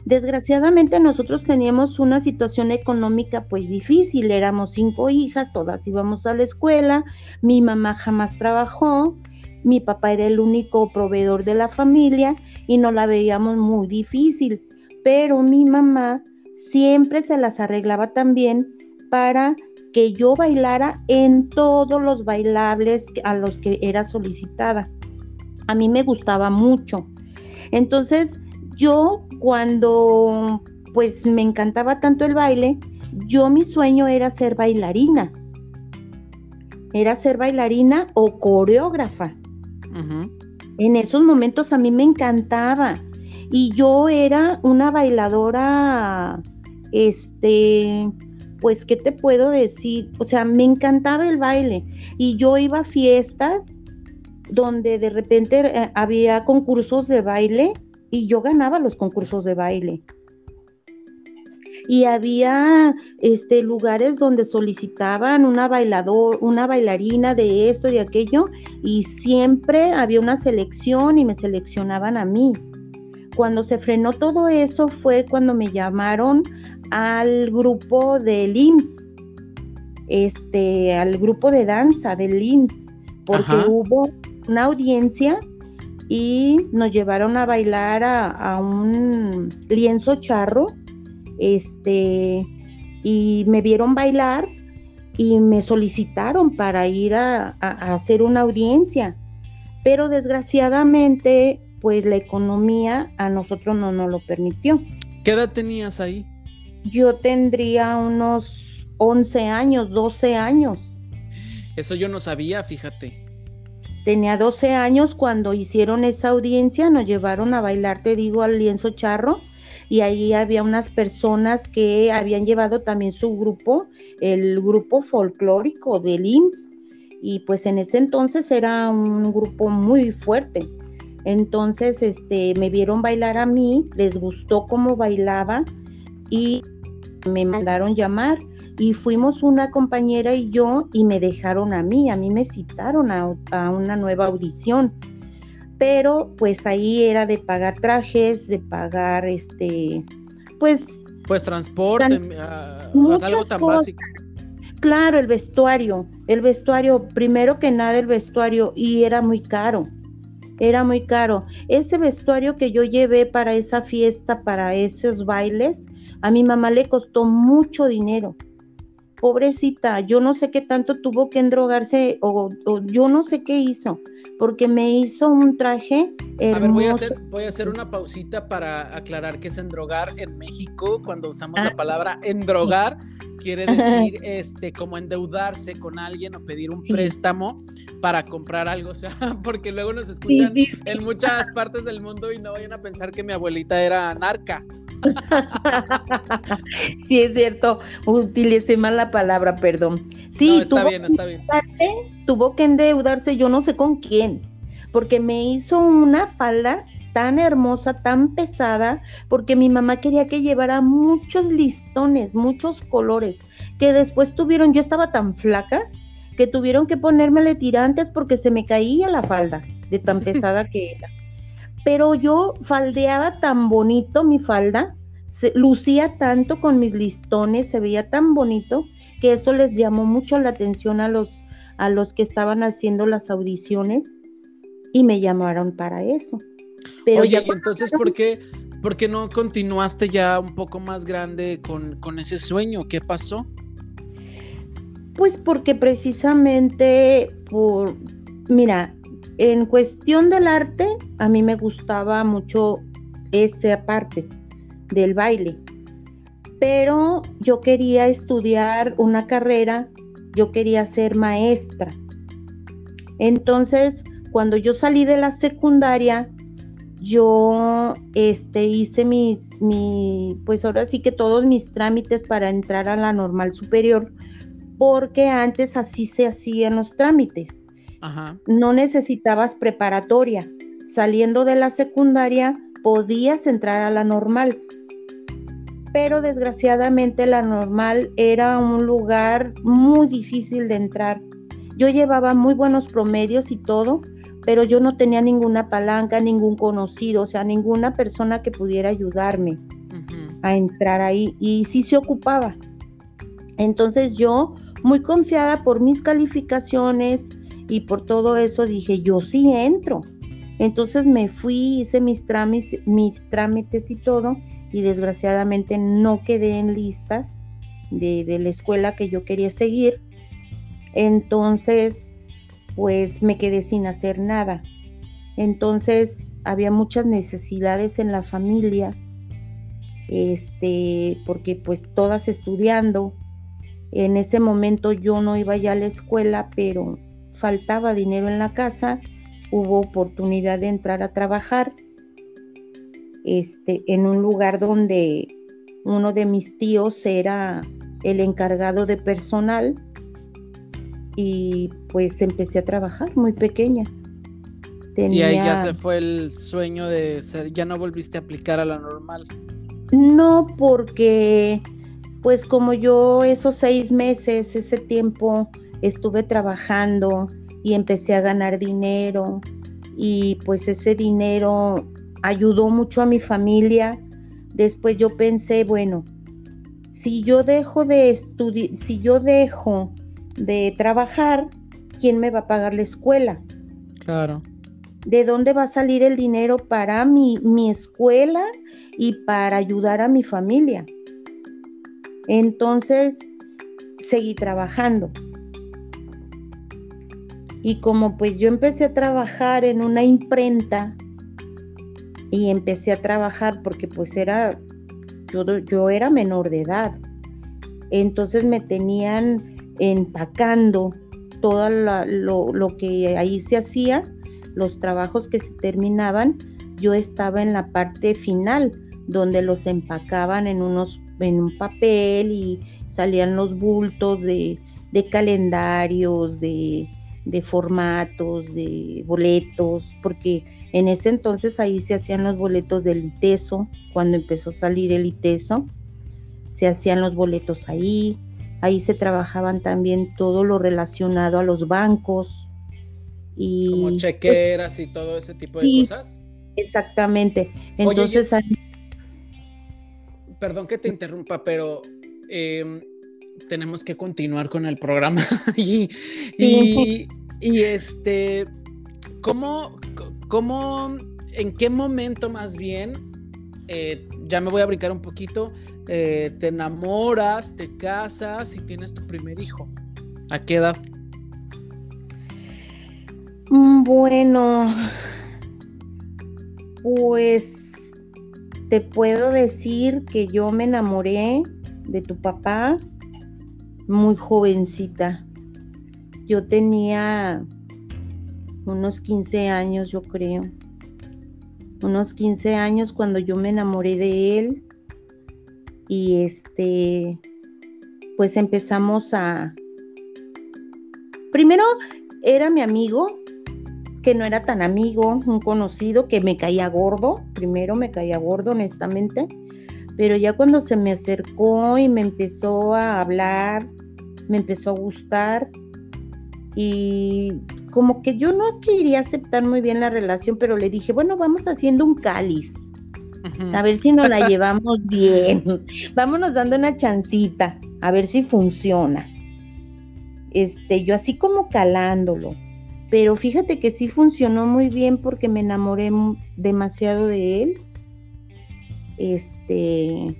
Desgraciadamente nosotros teníamos una situación económica pues difícil, éramos cinco hijas, todas íbamos a la escuela, mi mamá jamás trabajó, mi papá era el único proveedor de la familia y no la veíamos muy difícil. Pero mi mamá siempre se las arreglaba también para que yo bailara en todos los bailables a los que era solicitada. A mí me gustaba mucho. Entonces, yo cuando pues me encantaba tanto el baile, yo mi sueño era ser bailarina. Era ser bailarina o coreógrafa. En esos momentos a mí me encantaba. Y yo era una bailadora, este, pues, ¿qué te puedo decir? O sea, me encantaba el baile. Y yo iba a fiestas donde de repente eh, había concursos de baile y yo ganaba los concursos de baile. Y había este, lugares donde solicitaban una bailador, una bailarina de esto y aquello, y siempre había una selección y me seleccionaban a mí cuando se frenó todo eso fue cuando me llamaron al grupo del IMSS, este, al grupo de danza del IMSS, porque hubo una audiencia y nos llevaron a bailar a, un lienzo charro este, y me vieron bailar y me solicitaron para ir a, hacer una audiencia. Pero desgraciadamente, pues la economía a nosotros no nos lo permitió. ¿Qué edad tenías ahí? Yo tendría unos 11 años, 12 años. Eso yo no sabía, fíjate. Tenía 12 años cuando hicieron esa audiencia, nos llevaron a bailar, te digo, al lienzo charro y ahí había unas personas que habían llevado también su grupo, el grupo folclórico del IMSS, y pues en ese entonces era un grupo muy fuerte. Entonces, este, me vieron bailar a mí, les gustó cómo bailaba y me mandaron llamar y fuimos una compañera y yo y me dejaron a mí, a mí me citaron a, a una nueva audición pero pues ahí era de pagar trajes, de pagar este, pues... Pues transporte, ah, algo tan básico. Claro, el vestuario, el vestuario, primero que nada el vestuario, y era muy caro, era muy caro. Ese vestuario que yo llevé para esa fiesta, para esos bailes, a mi mamá le costó mucho dinero. Pobrecita, yo no sé qué tanto tuvo que endrogarse o, yo no sé qué hizo, porque me hizo un traje. A ver, voy a, hacer, voy a hacer una pausita para aclarar que es endrogar en México, cuando usamos la ah. palabra endrogar, quiere [laughs] decir este como endeudarse con alguien o pedir un préstamo para comprar algo, [laughs] o sea, porque luego nos escuchan en muchas partes del mundo y no vayan a pensar que mi abuelita era narca. [laughs] sí, es cierto, utilicé mal la palabra, perdón. Sí, está bien, está bien. Tuvo que endeudarse, yo no sé con quién, porque me hizo una falda tan hermosa, tan pesada, porque mi mamá quería que llevara muchos listones, muchos colores, que después tuvieron, yo estaba tan flaca que tuvieron que ponérmele tirantes porque se me caía la falda de tan [laughs] pesada que era. Pero yo faldeaba tan bonito mi falda, lucía tanto con mis listones, se veía tan bonito que eso les llamó mucho la atención a los, a los que estaban haciendo las audiciones y me llamaron para eso. Pero Oye, ¿y entonces por qué, por qué no continuaste ya un poco más grande con, con ese sueño? ¿Qué pasó? Pues porque precisamente por, mira, en cuestión del arte, a mí me gustaba mucho esa parte del baile, pero yo quería estudiar una carrera, yo quería ser maestra. Entonces, cuando yo salí de la secundaria, yo este, hice mis, mi, pues ahora sí que todos mis trámites para entrar a la normal superior, porque antes así se hacían los trámites. No necesitabas preparatoria. Saliendo de la secundaria podías entrar a la normal. Pero desgraciadamente la normal era un lugar muy difícil de entrar. Yo llevaba muy buenos promedios y todo, pero yo no tenía ninguna palanca, ningún conocido, o sea, ninguna persona que pudiera ayudarme a entrar ahí. Y sí se ocupaba. Entonces yo, muy confiada por mis calificaciones, y por todo eso dije, yo sí entro. Entonces me fui, hice mis trámites, mis trámites y todo y desgraciadamente no quedé en listas de, de la escuela que yo quería seguir. Entonces, pues me quedé sin hacer nada. Entonces, había muchas necesidades en la familia, este, porque pues todas estudiando. En ese momento yo no iba ya a la escuela, pero faltaba dinero en la casa, hubo oportunidad de entrar a trabajar este, en un lugar donde uno de mis tíos era el encargado de personal y pues empecé a trabajar muy pequeña. Y ahí ya se fue el sueño de ser, ya no volviste a aplicar a la normal. No, porque pues como yo esos seis meses, ese tiempo, estuve trabajando y empecé a ganar dinero y pues ese dinero ayudó mucho a mi familia. Después yo pensé, bueno, si yo dejo de estudiar, si yo dejo de trabajar, ¿quién me va a pagar la escuela? Claro. ¿De dónde va a salir el dinero para mi, mi escuela y para ayudar a mi familia? Entonces, seguí trabajando. Y como pues yo empecé a trabajar en una imprenta y empecé a trabajar porque pues era, yo, yo era menor de edad. Entonces me tenían empacando todo lo, lo que ahí se hacía, los trabajos que se terminaban, yo estaba en la parte final, donde los empacaban en unos en un papel y salían los bultos de, calendarios, de, de, formatos, de boletos, porque en ese entonces ahí se hacían los boletos del ITESO, cuando empezó a salir el ITESO, se hacían los boletos ahí, ahí se trabajaban también todo lo relacionado a los bancos. Y, Como pues chequeras y todo ese tipo de cosas. Exactamente. Entonces, perdón que te interrumpa, pero em, tenemos que continuar con el programa. [laughs] y, este, ¿cómo, ¿cómo, en qué momento más bien, eh, ya me voy a brincar un poquito, eh, te enamoras, te casas y tienes tu primer hijo? ¿A qué edad? Mm, bueno, pues te puedo decir que yo me enamoré de tu papá muy jovencita. Yo tenía unos 15 años, yo creo. Unos 15 años cuando yo me enamoré de él. Y este, pues empezamos a... Primero era mi amigo, que no era tan amigo, un conocido que me caía gordo, primero me caía gordo honestamente, pero ya cuando se me acercó y me empezó a hablar, me empezó a gustar y como que yo no quería aceptar muy bien la relación, pero le dije, bueno, vamos haciendo un cáliz. A ver si nos la [laughs] llevamos bien. Vámonos dando una chancita, a ver si funciona. Este, yo así como calándolo pero fíjate que sí funcionó muy bien porque me enamoré demasiado de él. Este,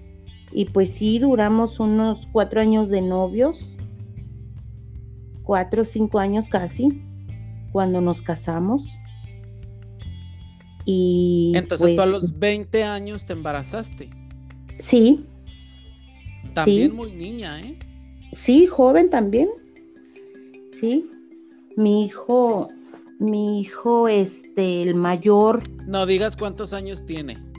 y pues sí, duramos unos cuatro años de novios, cuatro o cinco años casi, cuando nos casamos. Y entonces tú a pues los 20 años te embarazaste. Sí. También muy niña, ¿eh? Sí, joven también. Sí, mi hijo, mi hijo, este, el mayor. No digas cuántos años tiene.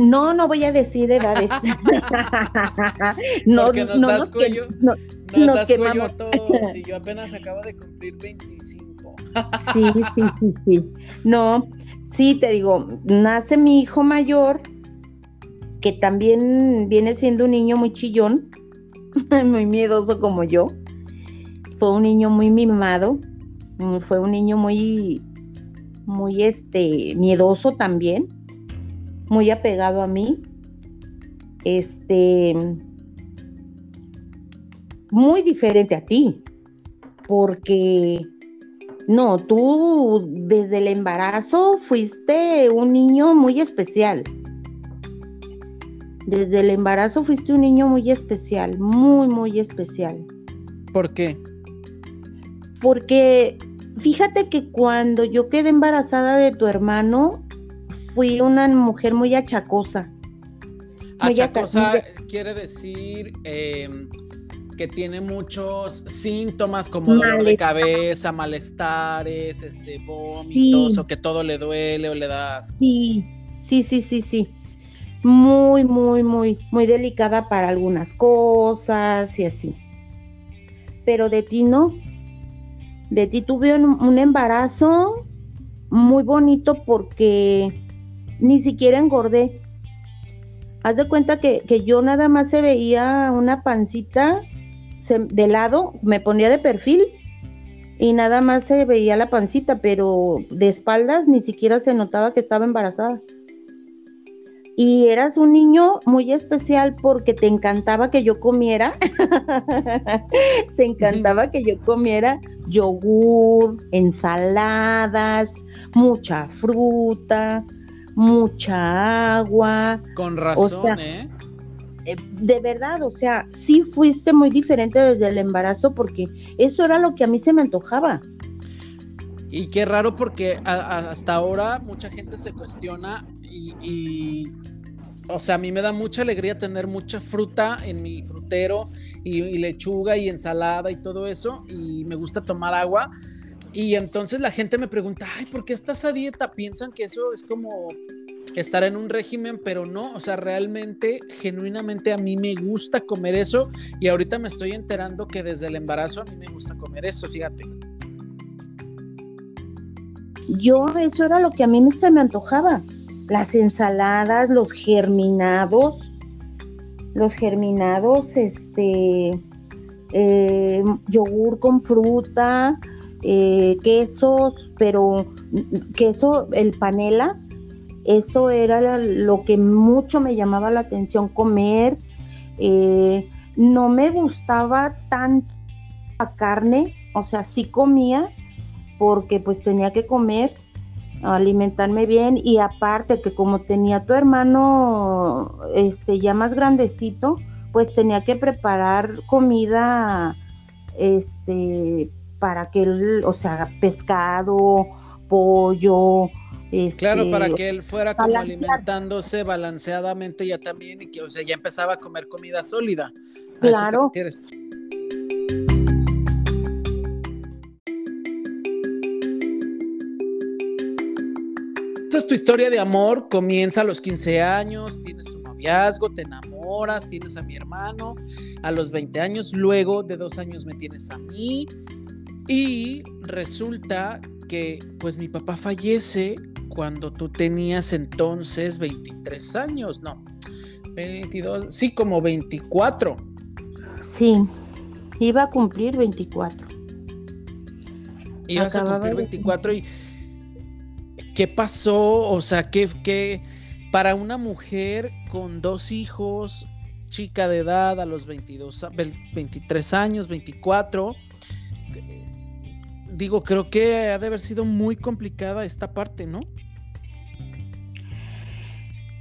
No, no voy a decir edades. [laughs] no, Porque nos no das cuello, no, nos, das cuello a todos. Y yo apenas [laughs] acabo de cumplir 25. sí, sí, sí, sí. No, sí, te digo, nace mi hijo mayor, que también viene siendo un niño muy chillón, [laughs] muy miedoso como yo. Fue un niño muy mimado fue un niño muy, muy este, miedoso también, muy apegado a mí. Este, muy diferente a ti, porque no, tú desde el embarazo fuiste un niño muy especial. Desde el embarazo fuiste un niño muy especial, muy, muy especial. ¿Por qué? Porque Fíjate que cuando yo quedé embarazada de tu hermano, fui una mujer muy achacosa. achacosa quiere decir em, que tiene muchos síntomas como dolor de cabeza, malestares, este, vómitos, o que todo le duele o le das. Sí, sí, sí, sí, sí. Muy, muy, muy, muy delicada para algunas cosas y así. Pero de ti no de ti tuve un, embarazo muy bonito porque ni siquiera engordé. Haz de cuenta que, yo nada más se veía una pancita de lado, me ponía de perfil y nada más se veía la pancita, pero de espaldas ni siquiera se notaba que estaba embarazada. Y eras un niño muy especial porque te encantaba que yo comiera, [laughs] te encantaba que yo comiera yogur, ensaladas, mucha fruta, mucha agua. Con razón, ¿eh? eh, de verdad, o sea, sí fuiste muy diferente desde el embarazo porque eso era lo que a mí se me antojaba. Y qué raro porque hasta ahora mucha gente se cuestiona y, o sea, a mí me da mucha alegría tener mucha fruta en mi frutero y, lechuga y ensalada y todo eso y me gusta tomar agua. Y entonces la gente me pregunta, ay, ¿por qué estás a dieta? Piensan que eso es como estar en un régimen, pero no, o sea, realmente, genuinamente a mí me gusta comer eso y ahorita me estoy enterando que desde el embarazo a mí me gusta comer eso, fíjate. Yo, eso era lo que a mí se me antojaba, las ensaladas, los germinados, los germinados, este, eh, yogur con fruta, eh, quesos, pero queso, el panela, eso era lo que mucho me llamaba la atención comer. Eh, no me gustaba tanta carne, o sea, sí comía porque pues tenía que comer, alimentarme bien y aparte que como tenía tu hermano este ya más grandecito, pues tenía que preparar comida este para que él, o sea, pescado, pollo, claro, para este, que él fuera como alimentándose balanceadamente ya también y que, o sea, ya empezaba a comer comida sólida. Claro. Esta es tu historia de amor, comienza a los 15 años, tienes tu noviazgo, te enamoras, tienes a mi hermano, a los 20 años, luego de dos años me tienes a mí y resulta que pues mi papá fallece cuando tú tenías entonces 23 años, no, 22, sí, como 24. Sí, iba a cumplir 24. Ibas a cumplir 24 y ¿qué pasó? O sea, ¿qué, qué para una mujer con dos hijos, chica de edad a los 22, 23 años, 24, digo, creo que ha de haber sido muy complicada esta parte, ¿no?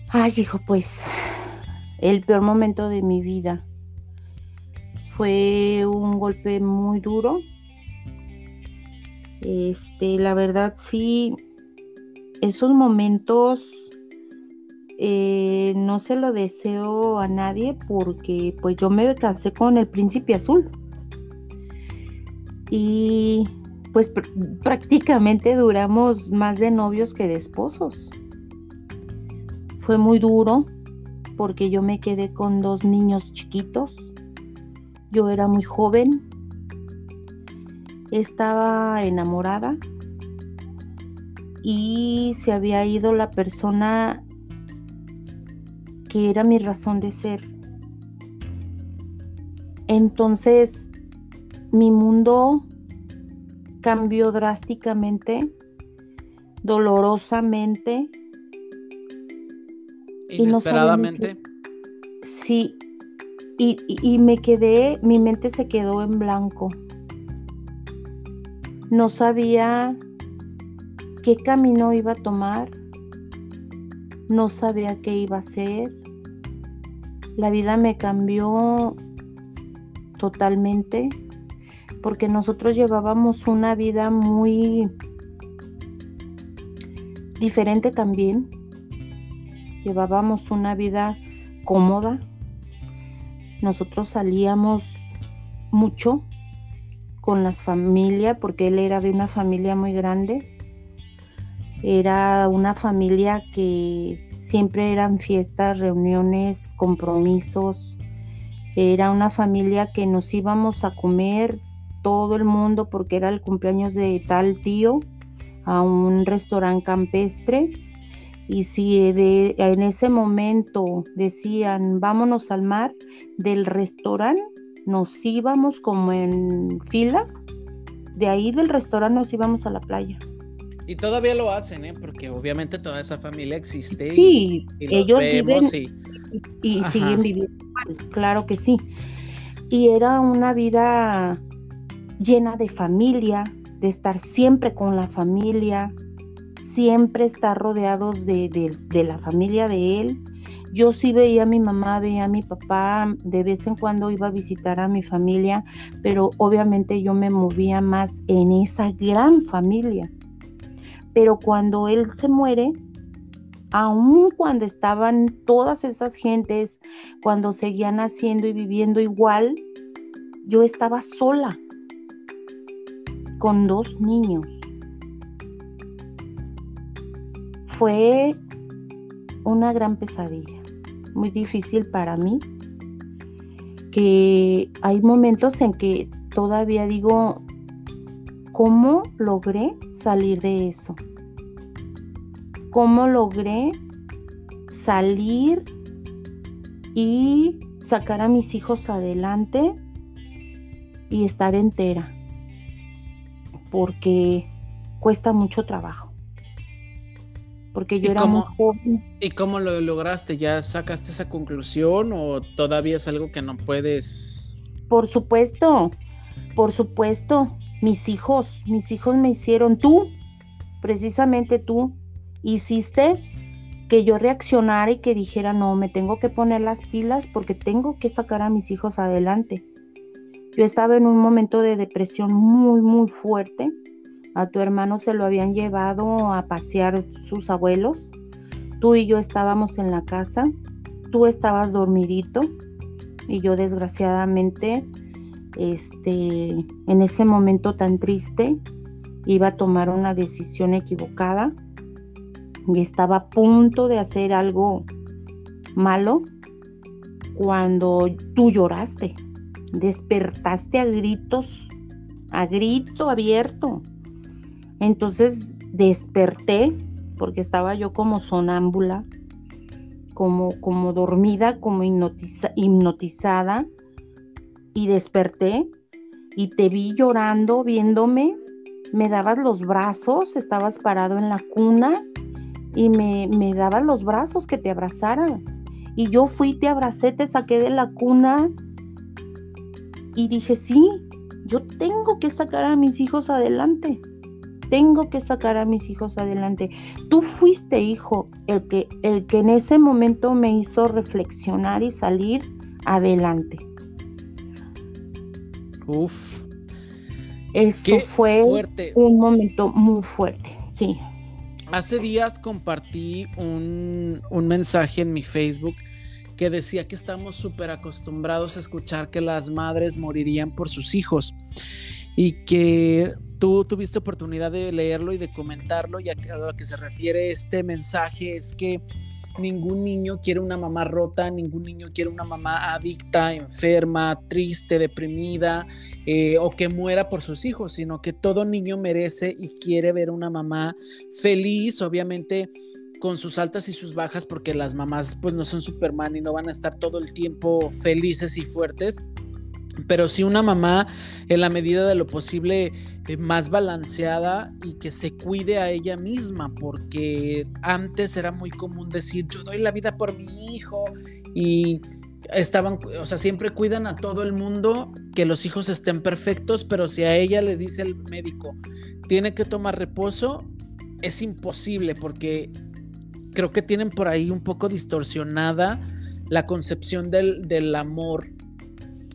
Ay, hijo, pues el peor momento de mi vida. Fue un golpe muy duro. Este, la verdad sí, esos momentos eh, no se lo deseo a nadie porque pues yo me casé con el príncipe azul. Y pues prácticamente duramos más de novios que de esposos. Fue muy duro porque yo me quedé con dos niños chiquitos. Yo era muy joven. Estaba enamorada y se había ido la persona que era mi razón de ser. Entonces mi mundo cambió drásticamente, dolorosamente Inesperadamente. sí, y, me quedé, mi mente se quedó en blanco. No sabía qué camino iba a tomar, no sabía qué iba a hacer. La vida me cambió totalmente porque nosotros llevábamos una vida muy diferente también llevábamos una vida cómoda. Nosotros salíamos mucho con las familias porque él era de una familia muy grande. Era una familia que siempre eran fiestas, reuniones, compromisos. Era una familia que nos íbamos a comer todo el mundo porque era el cumpleaños de tal tío a un restaurante campestre y si de, en ese momento decían vámonos al mar, del restaurante nos íbamos como en fila, de ahí del restaurante nos íbamos a la playa. Y todavía lo hacen, ¿eh? porque obviamente toda esa familia existe. Sí, y, ellos viven y, siguen viviendo, claro que sí. Y era una vida llena de familia, de estar siempre con la familia, siempre estar rodeados de, la familia de él. Yo sí veía a mi mamá, veía a mi papá, de vez en cuando iba a visitar a mi familia, pero obviamente yo me movía más en esa gran familia. Pero cuando él se muere, aun cuando estaban todas esas gentes, cuando seguían haciendo y viviendo igual, yo estaba sola con dos niños. Fue una gran pesadilla, muy difícil para mí, que hay momentos en que todavía digo, ¿cómo logré salir de eso? ¿Cómo logré salir y sacar a mis hijos adelante y estar entera? Porque cuesta mucho trabajo porque yo era muy joven. ¿Y cómo lo lograste? ¿Ya sacaste esa conclusión o todavía es algo que no puedes? Por supuesto, por supuesto. Mis hijos, mis hijos me hicieron, tú, precisamente tú, hiciste que yo reaccionara y que dijera, no, me tengo que poner las pilas porque tengo que sacar a mis hijos adelante. Yo estaba en un momento de depresión muy, muy fuerte a tu hermano se lo habían llevado a pasear sus abuelos. Tú y yo estábamos en la casa. Tú estabas dormidito y yo desgraciadamente este en ese momento tan triste iba a tomar una decisión equivocada y estaba a punto de hacer algo malo cuando tú lloraste, despertaste a gritos, a grito abierto. Entonces desperté porque estaba yo como sonámbula, como, como dormida, como hipnotizada y desperté y te vi llorando, viéndome, me dabas los brazos, estabas parado en la cuna y me, me dabas los brazos que te abrazaran. Y yo fui, te abracé, te saqué de la cuna y dije, sí, yo tengo que sacar a mis hijos adelante tengo que sacar a mis hijos adelante. Tú fuiste, hijo, el que, el que en ese momento me hizo reflexionar y salir adelante. Uf. Eso fue un momento muy fuerte, sí. Hace días compartí un, un mensaje en mi Facebook que decía que estamos súper acostumbrados a escuchar que las madres morirían por sus hijos y que tú tuviste oportunidad de leerlo y de comentarlo y a, lo que se refiere este mensaje es que ningún niño quiere una mamá rota, ningún niño quiere una mamá adicta, enferma, triste, deprimida eh, o que muera por sus hijos, sino que todo niño merece y quiere ver una mamá feliz, obviamente con sus altas y sus bajas, porque las mamás pues no son Superman y no van a estar todo el tiempo felices y fuertes, pero sí una mamá en la medida de lo posible eh, más balanceada y que se cuide a ella misma, porque antes era muy común decir yo doy la vida por mi hijo y estaban, o sea, siempre cuidan a todo el mundo que los hijos estén perfectos, pero si a ella le dice el médico tiene que tomar reposo, es imposible porque creo que tienen por ahí un poco distorsionada la concepción del, del amor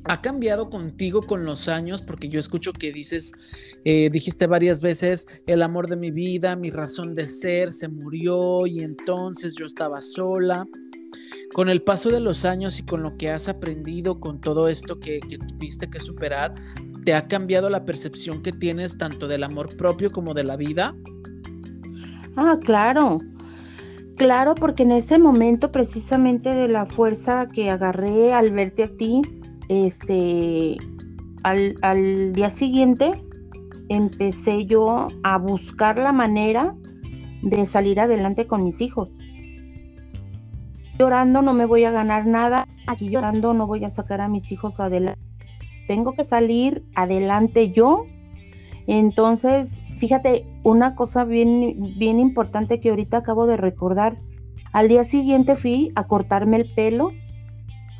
ha cambiado contigo con los años, porque yo escucho que dices, eh, dijiste varias veces, el amor de mi vida, mi razón de ser, se murió y entonces yo estaba sola. Con el paso de los años y con lo que has aprendido, con todo esto que, que tuviste que superar, ¿te ha cambiado la percepción que tienes tanto del amor propio como de la vida? Ah, claro. Claro, porque en ese momento precisamente de la fuerza que agarré al verte a ti, este, al, día siguiente empecé yo a buscar la manera de salir adelante con mis hijos. Llorando no me voy a ganar nada, aquí llorando no voy a sacar a mis hijos adelante. Tengo que salir adelante yo. Entonces, fíjate, una cosa bien, bien importante que ahorita acabo de recordar. Al día siguiente fui a cortarme el pelo,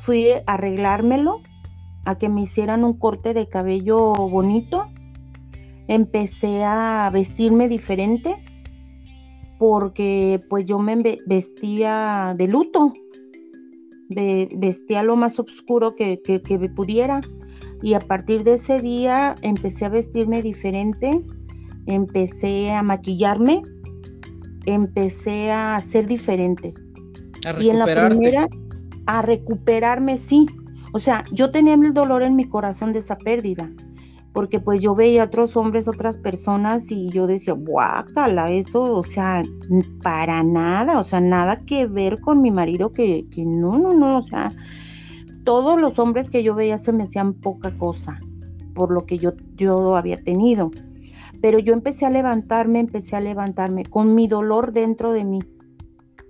fui a arreglármelo a que me hicieran un corte de cabello bonito. Empecé a vestirme diferente porque pues yo me vestía de luto. vestía lo más oscuro que, que, que pudiera. Y a partir de ese día empecé a vestirme diferente, empecé a maquillarme, empecé a ser diferente. A y en la primera, a recuperarme, sí. O sea, yo tenía el dolor en mi corazón de esa pérdida, porque pues yo veía a otros hombres, otras personas y yo decía, guácala, eso, o sea, para nada, o sea, nada que ver con mi marido, que, que no, no, no, o sea, todos los hombres que yo veía se me hacían poca cosa por lo que yo, yo había tenido. Pero yo empecé a levantarme, empecé a levantarme con mi dolor dentro de mí.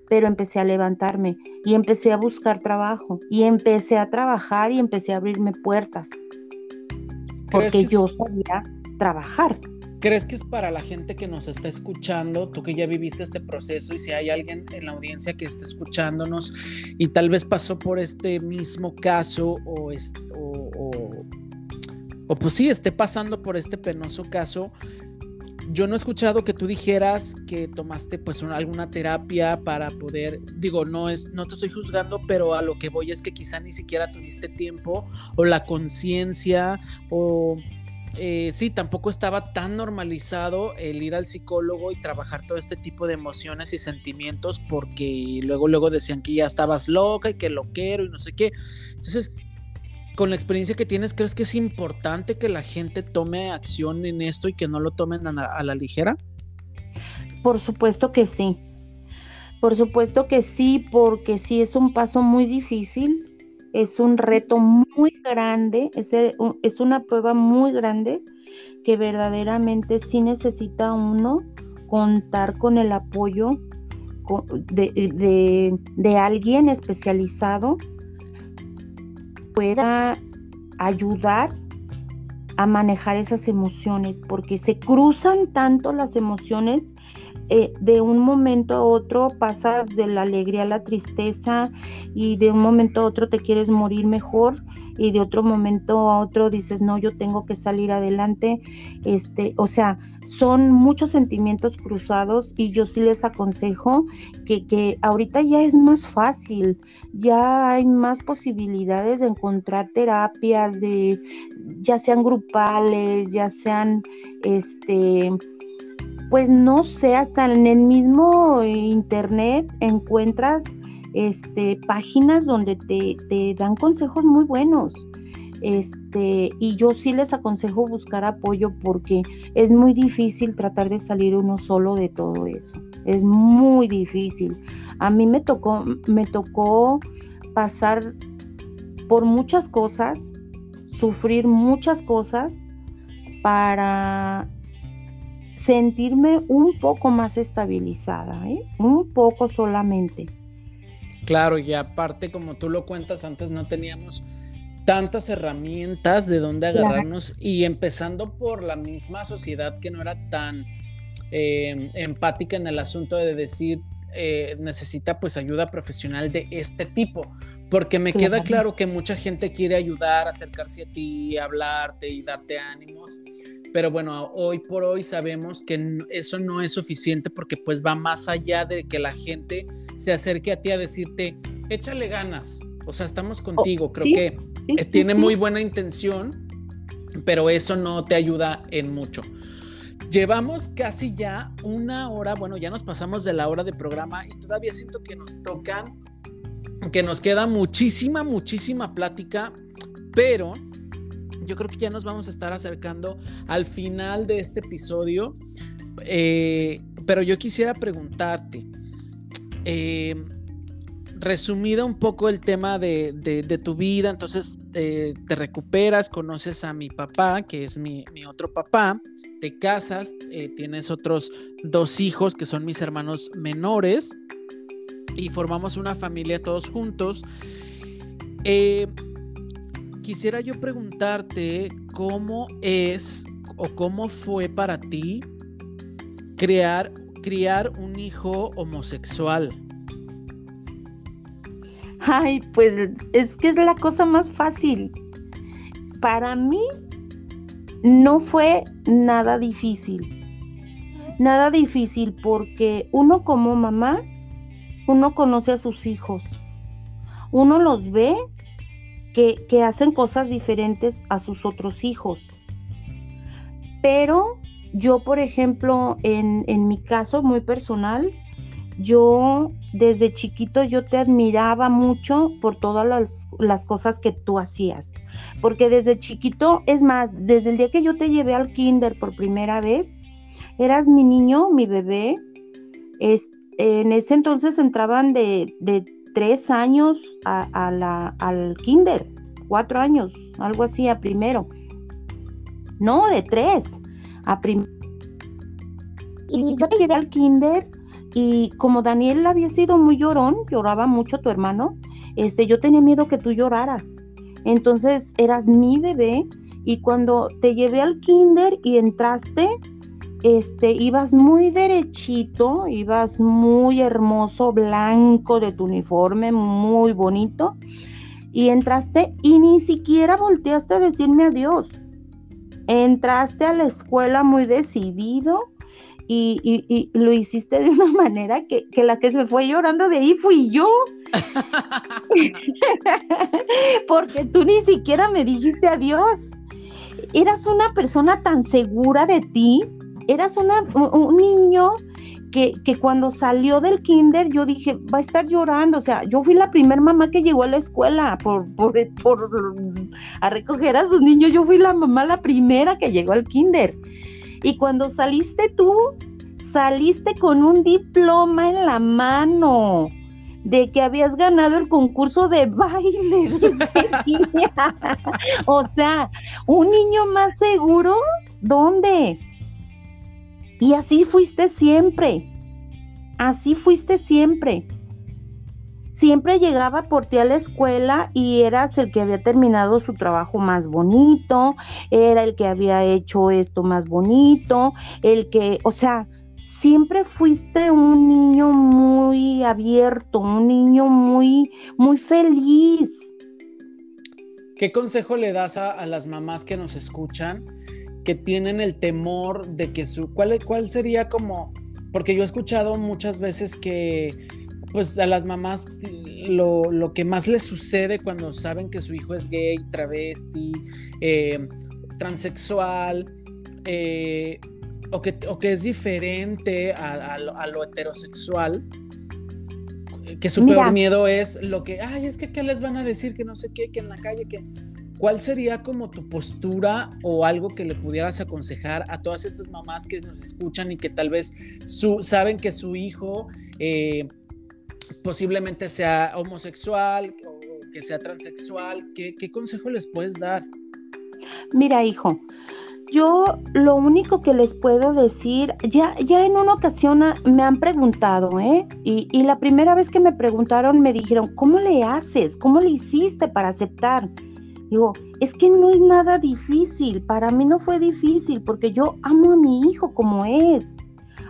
Pero empecé a levantarme y empecé a buscar trabajo y empecé a trabajar y empecé a abrirme puertas. Porque yo sabía trabajar. ¿Crees que es para la gente que nos está escuchando, tú que ya viviste este proceso y si hay alguien en la audiencia que esté escuchándonos y tal vez pasó por este mismo caso o, o, o, pues sí, esté pasando por este penoso caso, yo no he escuchado que tú dijeras que tomaste pues alguna terapia para poder, digo, no es, no te estoy juzgando, pero a lo que voy es que quizá ni siquiera tuviste tiempo o la conciencia o eh, sí, tampoco estaba tan normalizado el ir al psicólogo y trabajar todo este tipo de emociones y sentimientos porque luego, luego decían que ya estabas loca y que lo quiero y no sé qué. Entonces, con la experiencia que tienes, ¿crees que es importante que la gente tome acción en esto y que no lo tomen a la ligera? Por supuesto que sí. Por supuesto que sí, porque sí es un paso muy difícil es un reto muy grande, es, es una prueba muy grande que verdaderamente sí necesita uno contar con el apoyo de, de alguien especializado pueda ayudar a manejar esas emociones, porque se cruzan tanto las emociones eh, de un momento a otro pasas de la alegría a la tristeza y de un momento a otro te quieres morir mejor y de otro momento a otro dices, no, yo tengo que salir adelante. Este, o sea, son muchos sentimientos cruzados y yo sí les aconsejo que, que ahorita ya es más fácil, ya hay más posibilidades de encontrar terapias, de, ya sean grupales, ya sean, este, pues no sé, hasta en el mismo internet encuentras este, páginas donde te, dan consejos muy buenos. Este, y yo sí les aconsejo buscar apoyo porque es muy difícil tratar de salir uno solo de todo eso. Es muy difícil. A mí me tocó, me tocó pasar por muchas cosas, sufrir muchas cosas para sentirme un poco más estabilizada, ¿eh? un poco solamente. Claro, y aparte, como tú lo cuentas, antes no teníamos tantas herramientas de dónde agarrarnos y empezando por la misma sociedad que no era tan eh, empática en el asunto de decir eh, necesita pues ayuda profesional de este tipo, porque me queda claro que mucha gente quiere ayudar, acercarse a ti, hablarte y darte ánimos, pero bueno, hoy por hoy sabemos que eso no es suficiente porque pues va más allá de que la gente se acerque a ti a decirte, échale ganas, o sea, estamos oh, contigo, creo que eh, tiene muy buena intención, pero eso no te ayuda en mucho. Llevamos casi ya una hora, bueno, ya nos pasamos de la hora de programa y todavía siento que nos tocan, que nos queda muchísima, muchísima plática, pero yo creo que ya nos vamos a estar acercando al final de este episodio. Eh, pero yo quisiera preguntarte, eh, resumida un poco el tema de, tu vida, entonces eh, te recuperas, conoces a mi papá, que es mi, otro papá, te casas, tienes otros dos hijos que son mis hermanos menores y formamos una familia todos juntos quisiera yo preguntarte cómo es o cómo fue para ti crear, criar un hijo homosexual. Ay, pues es que es la cosa más fácil. Para mí no fue nada difícil. Nada difícil porque uno como mamá, uno conoce a sus hijos uno los ve que, que hacen cosas diferentes a sus otros hijos. Pero yo, por ejemplo, en, en mi caso muy personal, yo desde chiquito yo te admiraba mucho por todas las, las, cosas que tú hacías. Porque desde chiquito, es más, desde el día que yo te llevé al kinder por primera vez, eras mi niño, mi bebé. Es, en ese entonces entraban de, de tres años a, la, al kinder, cuatro años, algo así, a primero. No, de tres, a primero. Y yo te llevé al kinder y como Daniel había sido muy llorón, lloraba mucho tu hermano, este, yo tenía miedo que tú lloraras. Entonces eras mi bebé y cuando te llevé al kinder y entraste, este, ibas muy derechito, ibas muy hermoso, blanco de tu uniforme, muy bonito, y entraste y ni siquiera volteaste a decirme adiós. Entraste a la escuela muy decidido, y, lo hiciste de una [laughs] manera que, la que se fue llorando de ahí fui yo. [laughs] Porque tú ni siquiera me dijiste adiós. Eras una persona tan segura de ti, eras un niño que, que, cuando salió del kinder yo dije, va a estar llorando. O sea, yo fui la primer mamá que llegó a la escuela por, por, por, a recoger a sus niños. Yo fui la mamá la primera que llegó al kinder. Y cuando saliste tú, saliste con un diploma en la mano de que habías ganado el concurso de baile [laughs] o sea, un niño más seguro, ¿dónde? Y así fuiste siempre. Así fuiste siempre siempre llegaba por ti a la escuela y eras el que había terminado su trabajo más bonito, era el que había hecho esto más bonito, el que, o sea, siempre fuiste un niño muy abierto, un niño muy, muy feliz. ¿Qué consejo le das a, las mamás que nos escuchan que tienen el temor de que su, cuál, cuál sería como, porque yo he escuchado muchas veces que pues a las mamás lo, que más les sucede cuando saben que su hijo es gay, travesti, eh, transexual, eh, o, que, que, es diferente a, lo, heterosexual, que su peor miedo es lo que, ay, es que qué les van a decir, que no sé qué, que en la calle, que... ¿Cuál sería como tu postura o algo que le pudieras aconsejar a todas estas mamás que nos escuchan y que tal vez su, saben que su hijo eh, posiblemente sea homosexual o que sea transexual, ¿qué, consejo les puedes dar? Mira, hijo, yo lo único que les puedo decir, ya, ya en una ocasión me han preguntado, ¿eh? Y, y, la primera vez que me preguntaron me dijeron, ¿cómo le haces? ¿Cómo le hiciste para aceptar? Digo, es que no es nada difícil, para mí no fue difícil porque yo amo a mi hijo como es,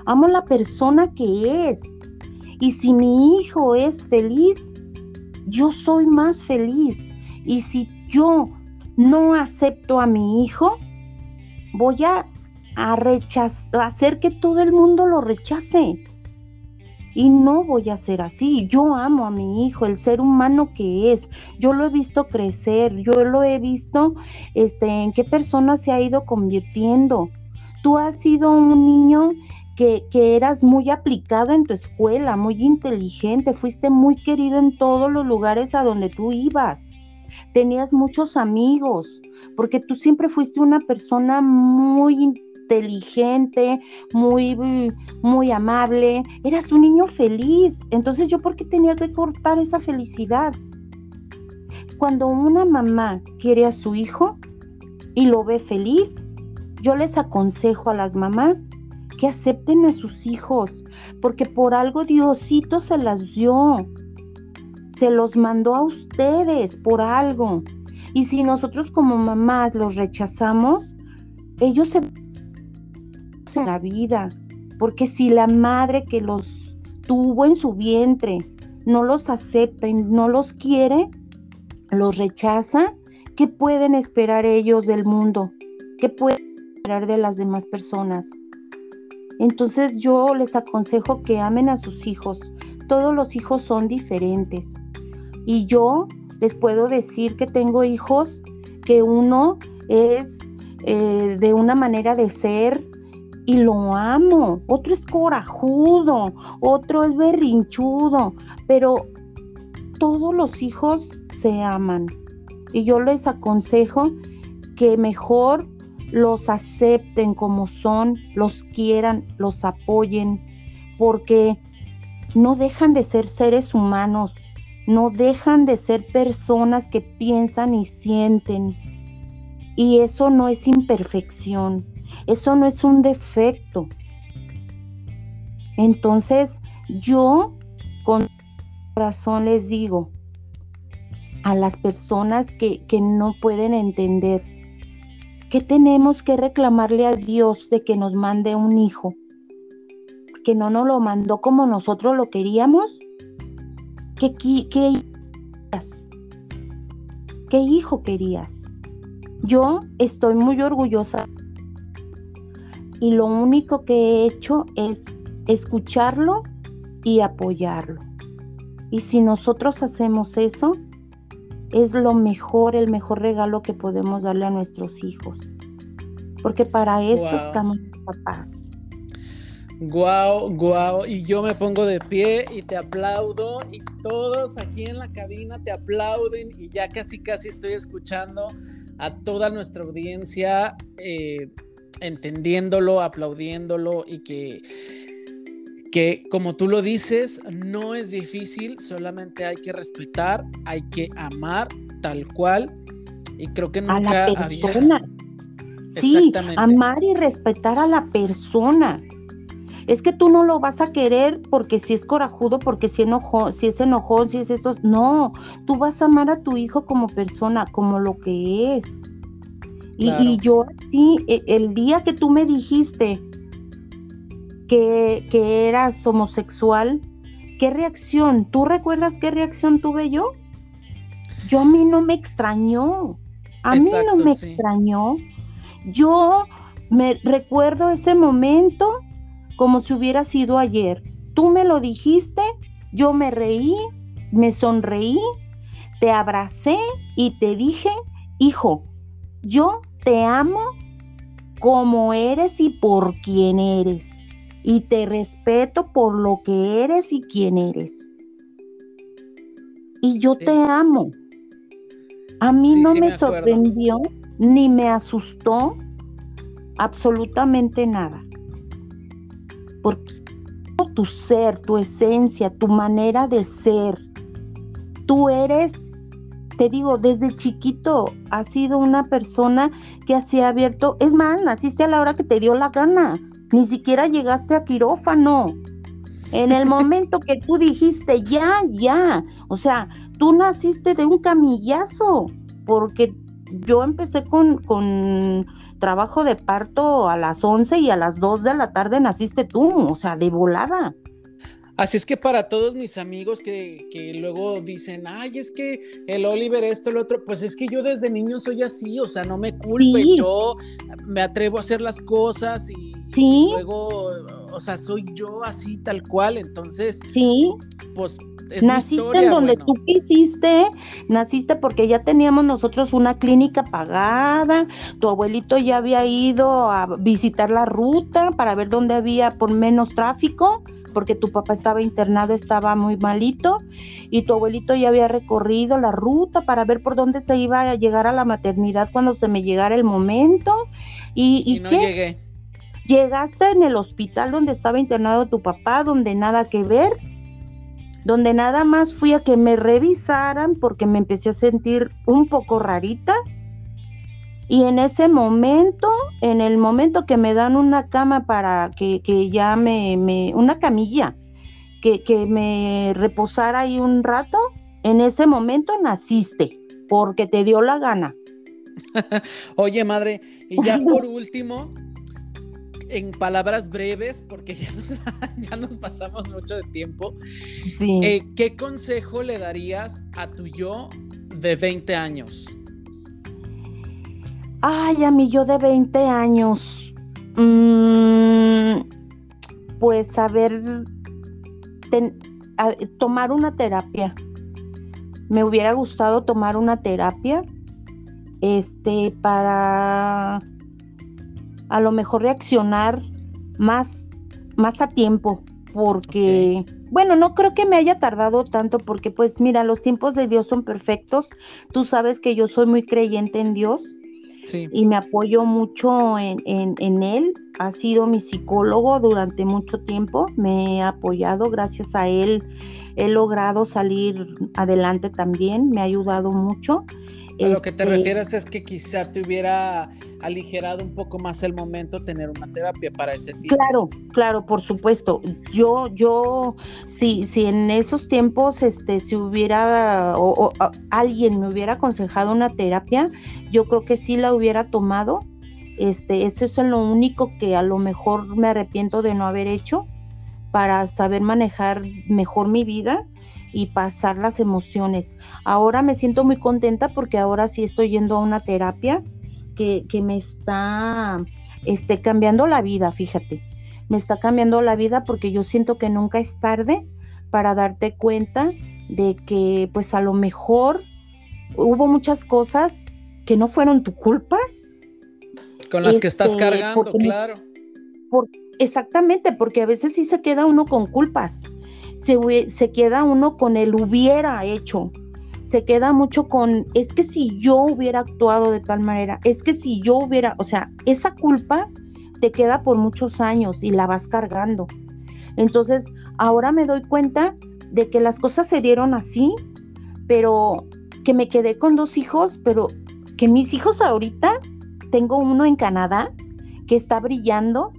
amo a la persona que es. Y si mi hijo es feliz, yo soy más feliz. Y si yo no acepto a mi hijo, voy a, rechazar, hacer que todo el mundo lo rechace. Y no voy a ser así. Yo amo a mi hijo, el ser humano que es. Yo lo he visto crecer, yo lo he visto este, en qué persona se ha ido convirtiendo. Tú has sido un niño que, eras muy aplicado en tu escuela, muy inteligente, fuiste muy querido en todos los lugares a donde tú ibas. Tenías muchos amigos, porque tú siempre fuiste una persona muy inteligente, muy, muy amable, eras un niño feliz. Entonces yo, ¿por qué tenía que cortar esa felicidad? Cuando una mamá quiere a su hijo y lo ve feliz, yo les aconsejo a las mamás que acepten a sus hijos, porque por algo Diosito se las dio. Se los mandó a ustedes por algo. Y si nosotros como mamás los rechazamos, ellos se en la vida. Porque si la madre que los tuvo en su vientre no los acepta y no los quiere, los rechaza, ¿qué pueden esperar ellos del mundo? ¿Qué pueden esperar de las demás personas? Entonces yo les aconsejo que amen a sus hijos. Todos los hijos son diferentes. Y yo les puedo decir que tengo hijos que uno es eh, de una manera de ser y lo amo. Otro es corajudo, otro es berrinchudo, pero todos los hijos se aman. Y yo les aconsejo que mejor los acepten como son, los quieran, los apoyen, porque no dejan de ser seres humanos, no dejan de ser personas que piensan y sienten. Y eso no es imperfección, eso no es un defecto. Entonces, yo con corazón les digo a las personas que, que no pueden entender que tenemos que reclamarle a Dios de que nos mande un hijo, que no nos lo mandó como nosotros lo queríamos ¿Qué, qué, qué hijo querías? Yo estoy muy orgullosa y lo único que he hecho es escucharlo y apoyarlo. Y si nosotros hacemos eso, es lo mejor, el mejor regalo que podemos darle a nuestros hijos. Porque para eso estamos papás. Guau, guau. Y yo me pongo de pie y te aplaudo. Y todos aquí en la cabina te aplauden. Y ya casi, casi estoy escuchando a toda nuestra audiencia eh, entendiéndolo, aplaudiéndolo. Y que, que, como tú lo dices, no es difícil. Solamente hay que respetar, hay que amar tal cual. Y creo que nunca a la persona. [laughs] Sí, amar y respetar a la persona es que tú no lo vas a querer porque si es corajudo, porque si, enojo, si es enojón, si es eso. No, tú vas a amar a tu hijo como persona, como lo que es. Y, yo a ti, e, el día que tú me dijiste que, que eras homosexual, ¿qué reacción? ¿Tú recuerdas qué reacción tuve yo? Yo a mí no me extrañó. A mí no me extrañó. Yo me recuerdo ese momento como si hubiera sido ayer. Tú me lo dijiste, yo me reí, me sonreí, te abracé y te dije, hijo, yo te amo como eres y por quien eres. Y te respeto por lo que eres y quien eres. Y yo te amo. A mí no me sorprendió ni me asustó absolutamente nada por tu ser, tu esencia, tu manera de ser. Tú eres, te digo, desde chiquito has sido una persona que se ha abierto, es más, naciste a la hora que te dio la gana, ni siquiera llegaste a quirófano. En el [laughs] momento que tú dijiste, ya, ya, o sea, tú naciste de un camillazo, porque yo empecé con, con trabajo de parto a las 11 y a las 2 de la tarde naciste tú, o sea, de volada. Así es que para todos mis amigos que, que, luego dicen, ay, es que el Oliver esto, el otro, pues es que yo desde niño soy así, o sea, no me culpe, yo me atrevo a hacer las cosas y, luego, o sea, soy yo así tal cual, entonces, sí. pues naciste en donde tú quisiste, naciste porque ya teníamos nosotros una clínica pagada, tu abuelito ya había ido a visitar la ruta para ver dónde había por menos tráfico, porque tu papá estaba internado, estaba muy malito, y tu abuelito ya había recorrido la ruta para ver por dónde se iba a llegar a la maternidad cuando se me llegara el momento. Y, y, no llegué. Llegaste en el hospital donde estaba internado tu papá, donde nada que ver donde nada más fui a que me revisaran porque me empecé a sentir un poco rarita. Y en ese momento, en el momento que me dan una cama para que, ya me, una camilla, que, que me reposara ahí un rato, en ese momento naciste, porque te dio la gana. [laughs] Oye, madre, y ya por último, en palabras breves, porque ya nos, [laughs] pasamos mucho de tiempo, eh, ¿qué consejo le darías a tu yo de 20 años? Ay, a mi yo de 20 años. Mm, pues saber tomar una terapia. me hubiera gustado tomar una terapia este para a lo mejor reaccionar más más a tiempo porque bueno, no creo que me haya tardado tanto porque pues mira, los tiempos de Dios son perfectos. Tú sabes que yo soy muy creyente en Dios y me apoyo mucho en, en, él. Ha sido mi psicólogo durante mucho tiempo. Me ha apoyado. Gracias a él he logrado salir adelante también. Me ha ayudado mucho. A lo que te este refieres es que quizá te hubiera aligerado un poco más el momento tener una terapia para ese tiempo. Claro, claro, por supuesto. Yo, yo, si, si en esos tiempos, este, si hubiera o, alguien me hubiera aconsejado una terapia, yo creo que sí la hubiera tomado. Este, eso es lo único que a lo mejor me arrepiento de no haber hecho para saber manejar mejor mi vida y pasar las emociones. Ahora me siento muy contenta porque ahora sí estoy yendo a una terapia que, me está este, cambiando la vida, fíjate. Me está cambiando la vida porque yo siento que nunca es tarde para darte cuenta de que pues a lo mejor hubo muchas cosas que no fueron tu culpa. Con las que estás este, cargando, claro. exactamente, porque a veces sí se queda uno con culpas se, queda uno con el hubiera hecho, se queda mucho con, es que si yo hubiera actuado de tal manera, es que si yo hubiera, o sea, esa culpa te queda por muchos años y la vas cargando. Entonces, ahora me doy cuenta de que las cosas se dieron así, pero que me quedé con dos hijos, pero que mis hijos ahorita, tengo uno en Canadá que está brillando,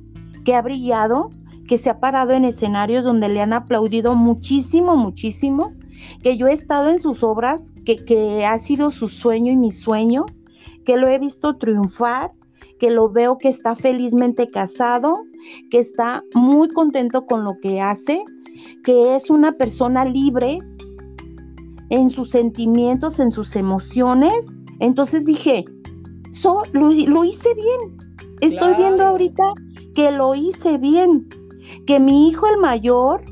que ha brillado, que se ha parado en escenarios donde le han aplaudido muchísimo, muchísimo, que yo he estado en sus obras, que, que ha sido su sueño y mi sueño, que lo he visto triunfar, que lo veo que está felizmente casado, que está muy contento con lo que hace, que es una persona libre en sus sentimientos, en sus emociones. Entonces dije, so, lo, hice bien. Estoy viendo ahorita que lo hice bien que mi hijo el mayor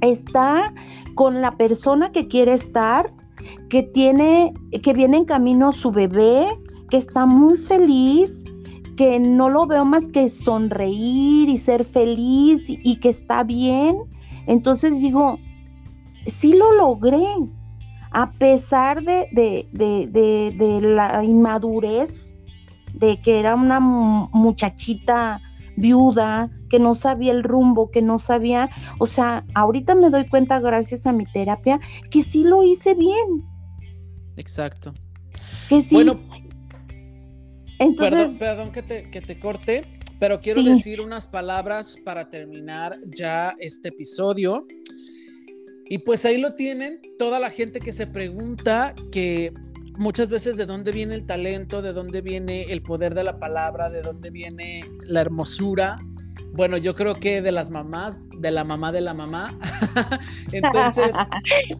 está con la persona que quiere estar, que tiene, que viene en camino su bebé, que está muy feliz, que no lo veo más que sonreír y ser feliz y, que está bien. Entonces digo, sí lo logré, a pesar de, de la inmadurez, de que era una muchachita viuda, que no sabía el rumbo, que no sabía, o sea, ahorita me doy cuenta gracias a mi terapia que sí lo hice bien. Exacto. Que sí. Bueno, Entonces, perdón, que, te, que te corte, pero quiero decir unas palabras para terminar ya este episodio. Y pues ahí lo tienen, toda la gente que se pregunta que muchas veces de dónde viene el talento, de dónde viene el poder de la palabra, de dónde viene la hermosura. Bueno, yo creo que de las mamás, de la mamá de la mamá. [laughs] Entonces,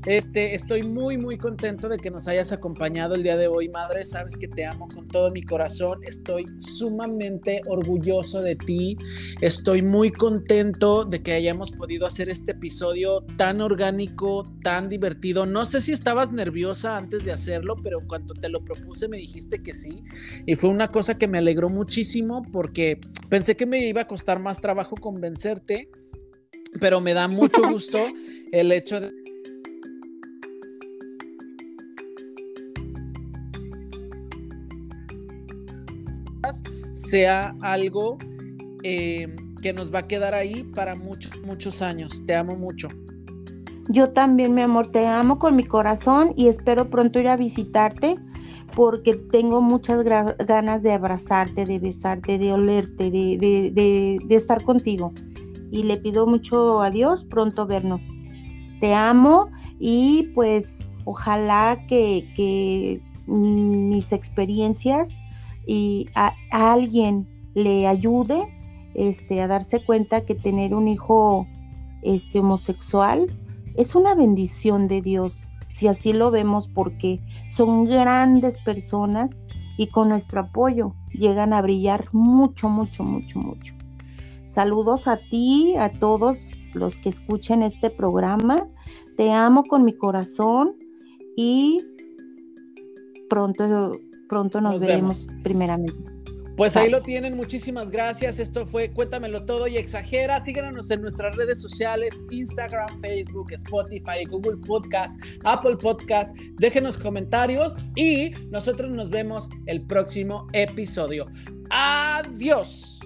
este, estoy muy, muy contento de que nos hayas acompañado el día de hoy, madre. Sabes que te amo con todo mi corazón. Estoy sumamente orgulloso de ti. Estoy muy contento de que hayamos podido hacer este episodio tan orgánico, tan divertido. No sé si estabas nerviosa antes de hacerlo, pero en cuanto te lo propuse me dijiste que sí. Y fue una cosa que me alegró muchísimo porque pensé que me iba a costar más trabajo convencerte, pero me da mucho [laughs] gusto el hecho de... sea algo eh, que nos va a quedar ahí para muchos, muchos años. Te amo mucho. Yo también, mi amor, te amo con mi corazón y espero pronto ir a visitarte porque tengo muchas ganas de abrazarte, de besarte, de olerte, de, estar contigo. Y le pido mucho a Dios pronto vernos. Te amo y pues ojalá que, mis experiencias y a, alguien le ayude este, a darse cuenta que tener un hijo este, homosexual es una bendición de Dios si así lo vemos, porque son grandes personas y con nuestro apoyo llegan a brillar mucho, mucho, mucho, mucho. Saludos a ti, a todos los que escuchen este programa. Te amo con mi corazón y pronto, pronto nos, vemos primeramente. Pues ahí lo tienen, muchísimas gracias. Esto fue Cuéntamelo Todo y Exagera. Síganos en nuestras redes sociales, Instagram, Facebook, Spotify, Google Podcast, Apple Podcast. Déjenos comentarios y nosotros nos vemos el próximo episodio. Adiós.